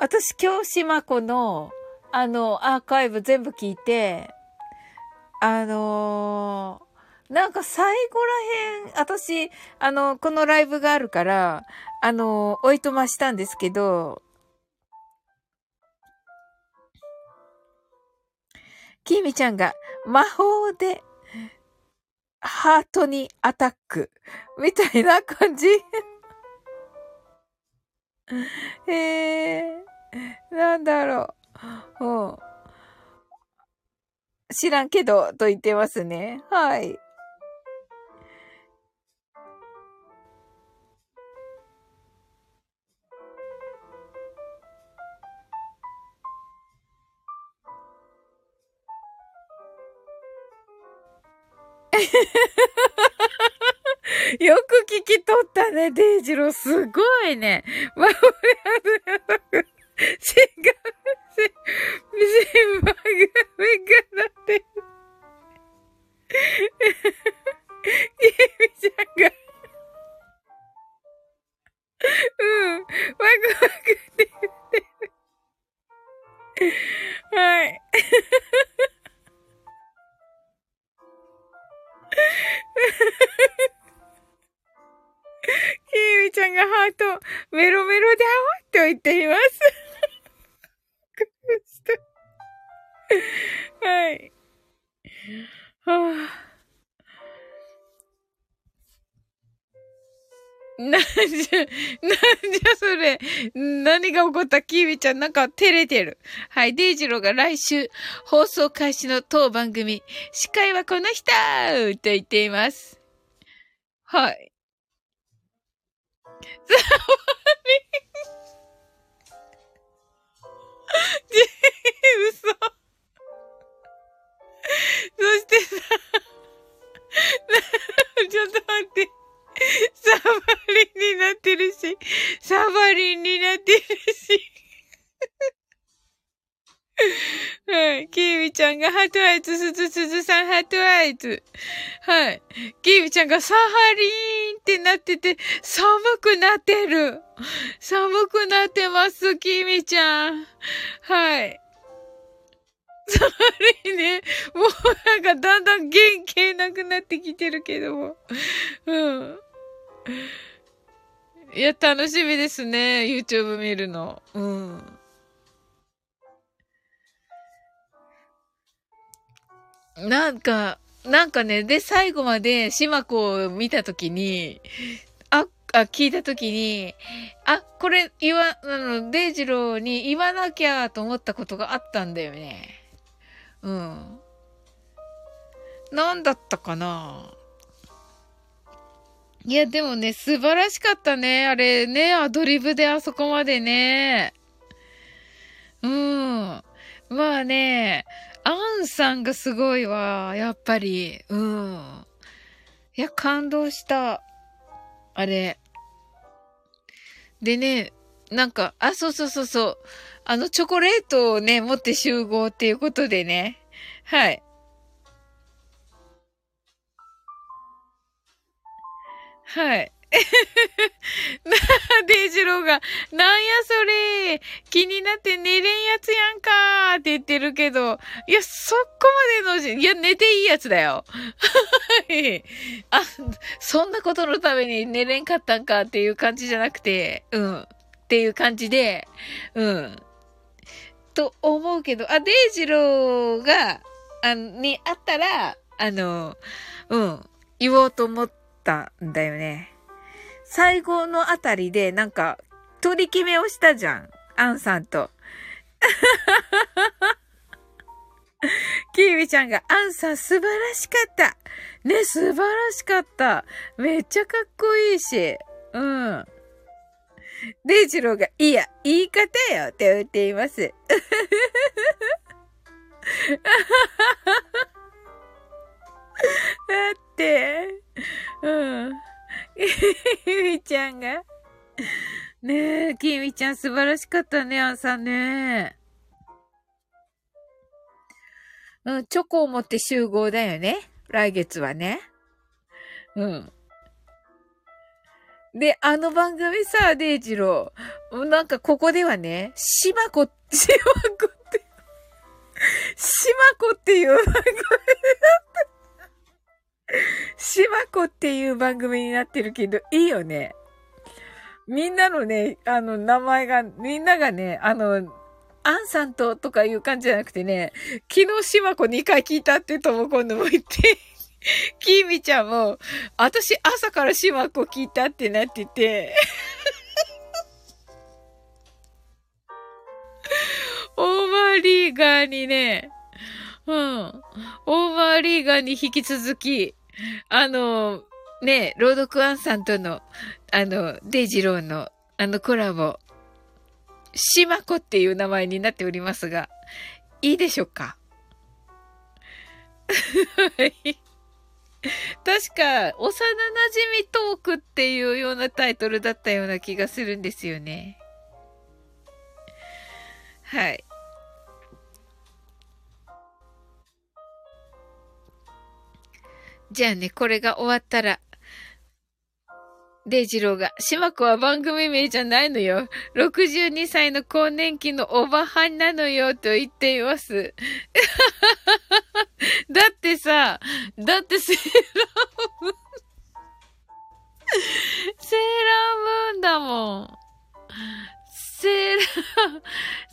私、京島子の、あの、アーカイブ全部聞いて、あのー、なんか最後らへん、私、あの、このライブがあるから、あのー、おいとましたんですけど、きみちゃんが魔法でハートにアタックみたいな感じ。へえー、なんだろう。う。知らんけど、と言ってますね。はい。よく聞き取ったね、デイジロー。すごいね。まあ、違うし、全部が目がなってる。ゆみちゃんがうん、ワクワクって言ってる。はい。キーミちゃんがハート、メロメロだわと言っています。はい。はあ。なんじゃ、なんじゃそれ。何が起こったキービちゃんなんか照れてる。はい。デイジローが来週放送開始の当番組、司会はこの人と言っています。はい。ざわり。嘘。そしてさ、ちょっと待って。サバリンになってるし、サバリンになってるし。はい。キーミちゃんがハートアイツ、すずすずさんハートアイツ。はい。キーミちゃんがサハリーンってなってて、寒くなってる。寒くなってます、キーミちゃん。はい。サハリーね。もうなんかだんだん元気なくなってきてるけども。うん。いや、楽しみですね。YouTube 見るの。うん。なんか、なんかね、で、最後まで島子を見たときに、あ、あ、聞いたときに、あ、これ言わ、あの、デイジローに言わなきゃと思ったことがあったんだよね。うん。なんだったかないや、でもね、素晴らしかったね。あれね、アドリブであそこまでね。うん。まあね、アンさんがすごいわ。やっぱり。うん。いや、感動した。あれ。でね、なんか、あ、そうそうそうそう。あの、チョコレートをね、持って集合っていうことでね。はい。はい。なあ、デイジローが、なんやそれ気になって寝れんやつやんかーって言ってるけど、いや、そこまでの、いや、寝ていいやつだよ。はい。あ、そんなことのために寝れんかったんかっていう感じじゃなくて、うん。っていう感じで、うん。と思うけど、あ、デイジローが、あにあったら、あの、うん、言おうと思ったんだよね。最後のあたりで、なんか、取り決めをしたじゃん。アンさんと。キーミちゃんが、アンさん素晴らしかった。ね、素晴らしかった。めっちゃかっこいいし。うん。デイジローが、いや、言い方よって言っています。だって、うん。キミちゃんが。ねえ、キミちゃん素晴らしかったね、朝ね。うん、チョコを持って集合だよね。来月はね。うん。で、あの番組さ、デイジロー。なんかここではね、しまこ、しまこって、しまこっていう番組。しまこっていう番組になってるけど、いいよね。みんなのね、あの、名前が、みんながね、あの、アンさんととかいう感じじゃなくてね、昨日しまこ2回聞いたってとも今度も言って、きみちゃんも、私朝からしまこ聞いたってなってて、オーバーリーガーにね、うん。オーバーリーガーに引き続き、あの、ね、ロードクアンさんとの、あの、デイジローの、あのコラボ、シマコっていう名前になっておりますが、いいでしょうか？はい。確か、幼馴染トークっていうようなタイトルだったような気がするんですよね。はい。じゃあね、これが終わったら、デイジローが、シマ子は番組名じゃないのよ。62歳の更年期のおばはんなのよ、と言っています。だってさ、だってセーラームーン、セーラームーンだもん。セーラー、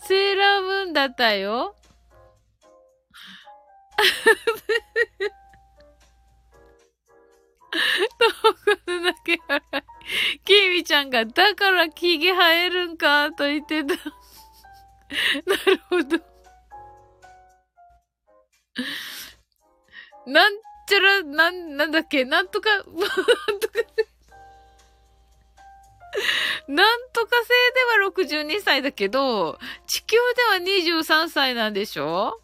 セーラームーンだったよ。遠くだけ笑い。キーミちゃんが、だからヒゲ生えるんか、と言ってた。なるほど。なんちゃら、なん、なんだっけ、なんとか、なんとか、なんとか星では62歳だけど、地球では23歳なんでしょ？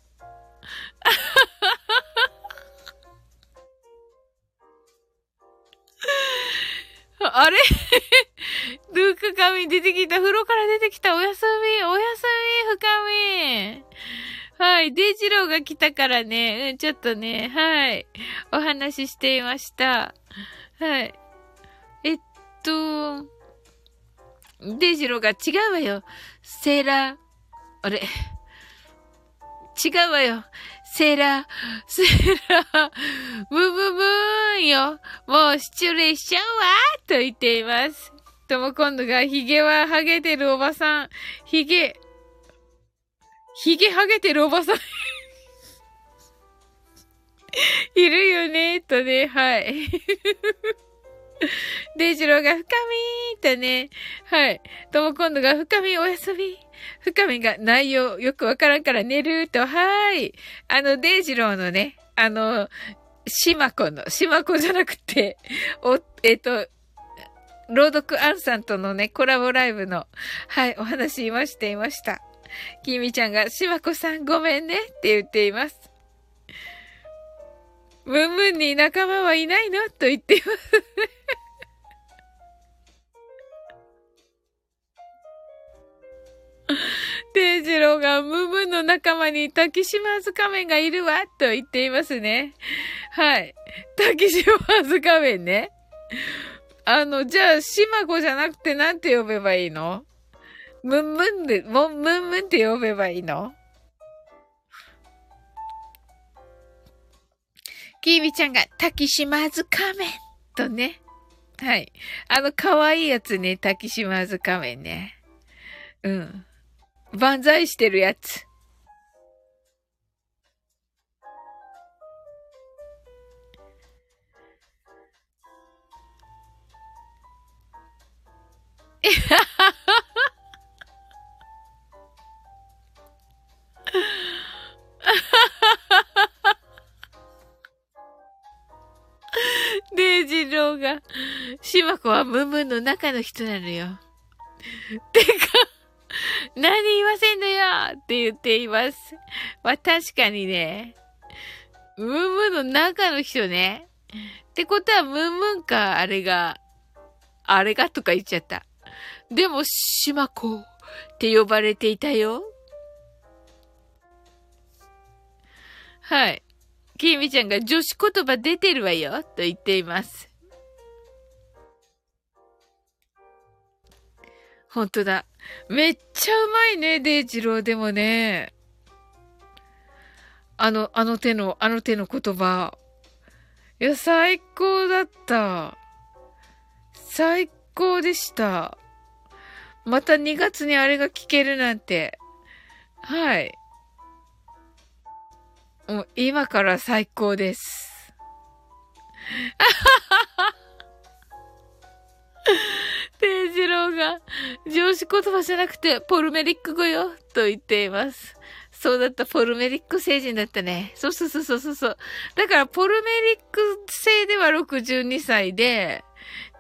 あれ？ルーク神出てきた。風呂から出てきた。おやすみ。おやすみ、深み。はい。デジローが来たからね。うん、ちょっとね。はい。お話ししていました。はい。えっと、デジローが違うわよ。セーラー。あれ？違うわよ。セーラー、セーラー、ブブブーンよ。もう失礼しちゃうわと言っています。とも今度が、ヒゲはハゲてるおばさん。ヒゲ、ヒゲハゲてるおばさん。いるよね、とね、はい。デイジローが深みーとね、はい。とも今度が深みおやすみ。深みが内容よくわからんから寝ると、はーい。あの、デイジローのね、あの、シマコの、シマコじゃなくて、お、えっ、と、朗読アンさんとのね、コラボライブの、はい、お話今していました。きみちゃんが、しまこさんごめんねって言っています。ムンムンに仲間はいないの？と言っています。デイジローがムムの仲間に滝島津仮面がいるわと言っていますね。はい。滝島津仮面ね。あの、じゃあ、しまこじゃなくてなんて呼べばいいの？ムンムンで、ムンムンって呼べばいいの？キービちゃんが、滝島津仮面とね。はい。あの、可愛いやつね、滝島津仮面ね。うん。万歳してるやつ。デイジローが、シマコはムンムンの中の人なのよ。てか、何言いませんのよって言っています。まあ確かにね、ムンムンの中の人ね。ってことはムンムンか、あれが、あれがとか言っちゃった。でも、シマコって呼ばれていたよ。はい。きみちゃんが女子言葉出てるわよ、と言っています。ほんとだ。めっちゃうまいね、デイジローでもね。あの、あの手の、あの手の言葉。いや、最高だった。最高でした。また2月にあれが聞けるなんて。はい。もう今から最高です。ペー ジローが、上司言葉じゃなくて、ポルメリック語よ、と言っています。そうだった、ポルメリック星人だったね。そうそうそうそうそう。だから、ポルメリック星では62歳で、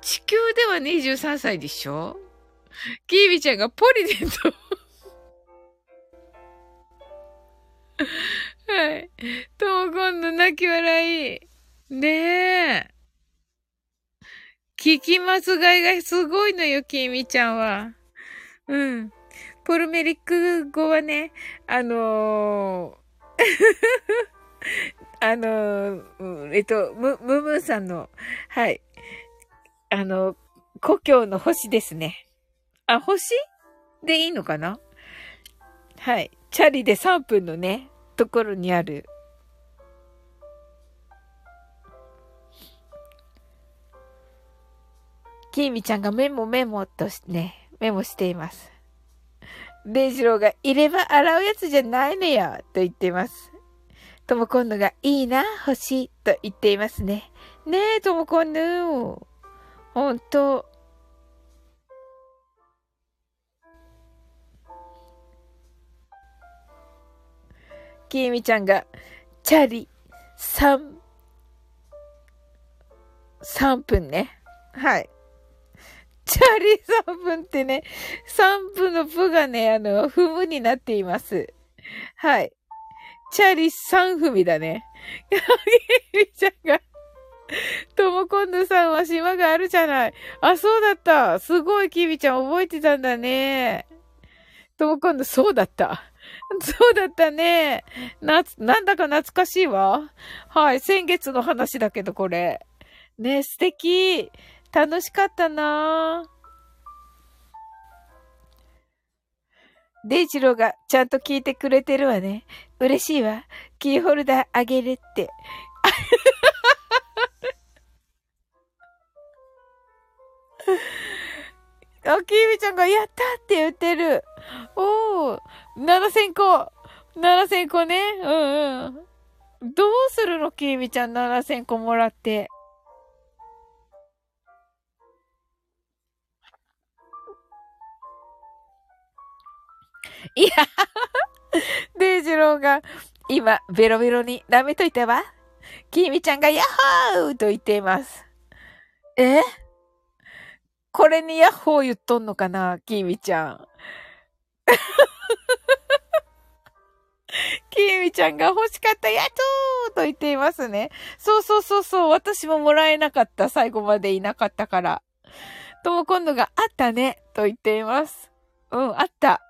地球では23歳でしょキービちゃんがポリデント はい。とも今度泣き笑い。ねえ。聞き間違いがすごいのよ、きみちゃんは。うん。ポルメリック語はね、あのー あのー、えっと、ム、ムムーさんの、はい。あの、故郷の星ですね。あ、星？でいいのかな？はい。チャリで3分のね、ところにある。きーみちゃんがメモメモとしてね、メモしています。デイジローが、いれば洗うやつじゃないのよと言っています。とも今度が、いいな、欲しいと言っていますね。ねえ、とも今度。ほんと。きみちゃんが、チャリ、3、3分ね。はい。チャリ3分ってね、3分のプがね、あの、踏むになっています。はい。チャリ3踏みだね。きみちゃんが、ともこんぬさんは島があるじゃない。あ、そうだった。すごい、きみちゃん覚えてたんだね。ともこんぬ、そうだった。そうだったね。な、なんだか懐かしいわ。はい。先月の話だけど、これ。ね、素敵。楽しかったなデイジローがちゃんと聞いてくれてるわね。嬉しいわ。キーホルダーあげるって。あ、きみちゃんがやったって言ってる。おー、7000個。7000個ね。うんうん。どうするのきみちゃん7000個もらって。いや、デイジローが今ベロベロに舐めといたわ。きみちゃんがヤッホーと言っています。え？これにヤッホー言っとんのかな？きみちゃん。きみちゃんが欲しかったやっとーと言っていますね。そうそうそうそう。私ももらえなかった。最後までいなかったから。とも今度があったね。と言っています。うん、あった。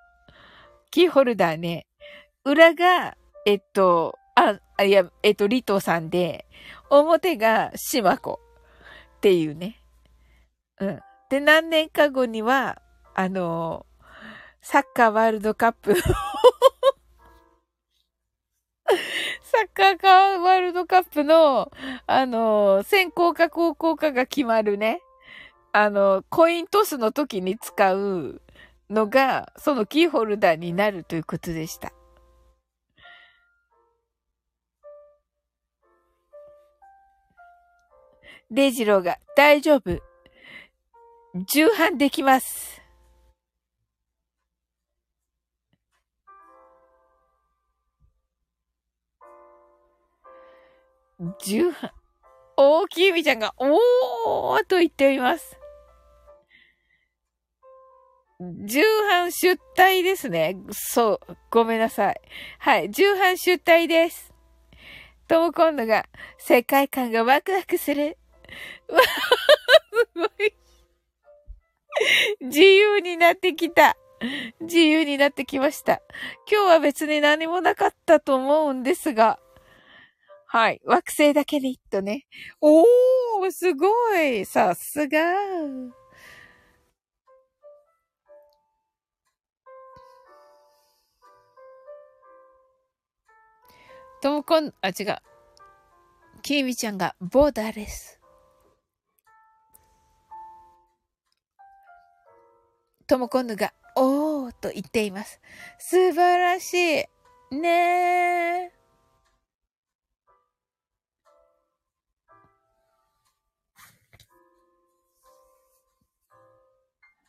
キーホルダーね。裏が、えっと、あ、いや、えっと、リトさんで、表がシマコっていうね。うん。で、何年か後には、あの、サッカーワールドカップ サッカーワールドカップの、あの、先行か後攻かが決まるね。あの、コイントスの時に使うのが、そのキーホルダーになるということでした。デイジローが大丈夫。重版できます。重版。大きいみちゃんが、おーと言っております。重版出退ですね。そう。ごめんなさい。はい。重版出退です。とも今度が、世界観がワクワクする。わすごい。自由になってきた。自由になってきました。今日は別に何もなかったと思うんですが。はい。惑星だけにとね。おー、すごい。さすが。ともこん、あ、違う。きみちゃんがボーダーレス。ともこんぬが、おーと言っています。素晴らしい。ねえ。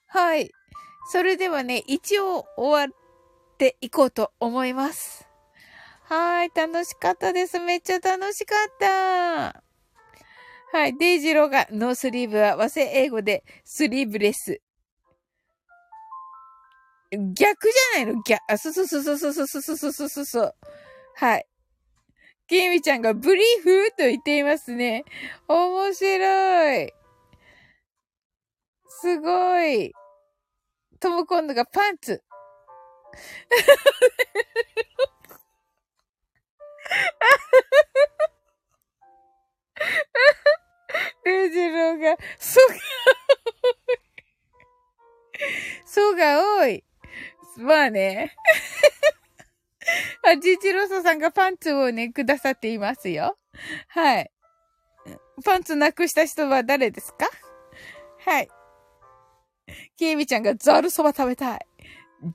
はい。それではね、一応終わっていこうと思います。はい。楽しかったです。めっちゃ楽しかった。はい。デイジローがノースリーブは和製英語で sleeveless。逆じゃないの？逆、あ、そうそうそうそうそうそうそうそうそうそう。はい。ケイミちゃんがブリーフと言っていますね。面白い。すごい。とも今度がパンツ。レジローが、そが、そうが多い。まあね。あ、ジジロソさんがパンツをね、くださっていますよ。はい。パンツなくした人は誰ですか？はい。ケイミちゃんがザルそば食べたい。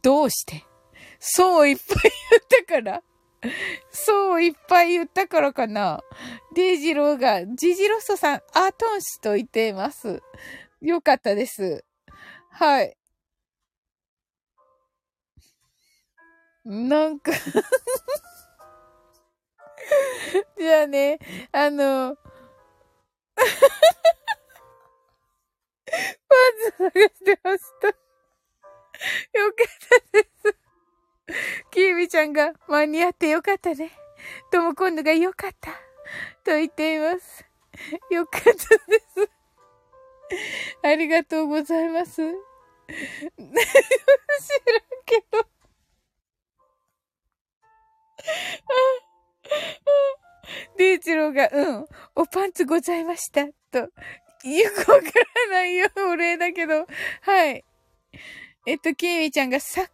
どうして？そういっぱい言ったから そういっぱい言ったからかな。デイジローが、ジジロソさん、アートン氏と言っています。よかったです。はい。なんか じゃあね、あの、パンツ探してました。よかったです。キービちゃんが間に合ってよかったね。とも今度がよかった。と言っています。よかったです。ありがとうございます。知らんけど。デイチローが、うん、おパンツございました。と。よくわからないよ、お礼だけど。はい。えっと、キーミちゃんがさ、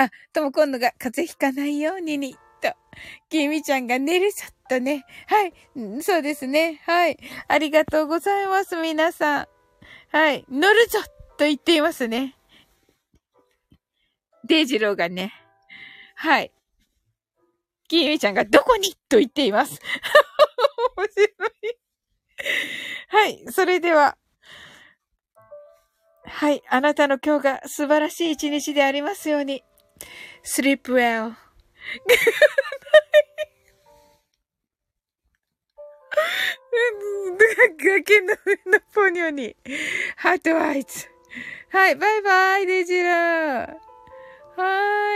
あ、とも今度が風邪ひかないようにに、と。キーミちゃんが寝るぞ、とね。はい。そうですね。はい。ありがとうございます、皆さん。はい。乗るぞ、と言っていますね。デイジローがね。はい。キーミちゃんがどこにと言っています。面白い。はい。それでは。はい。あなたの今日が素晴らしい一日でありますように。Sleep well. Good night. 崖の上のポニョに、ハートアイズ。はい、バイバイ、デジラー。はーい。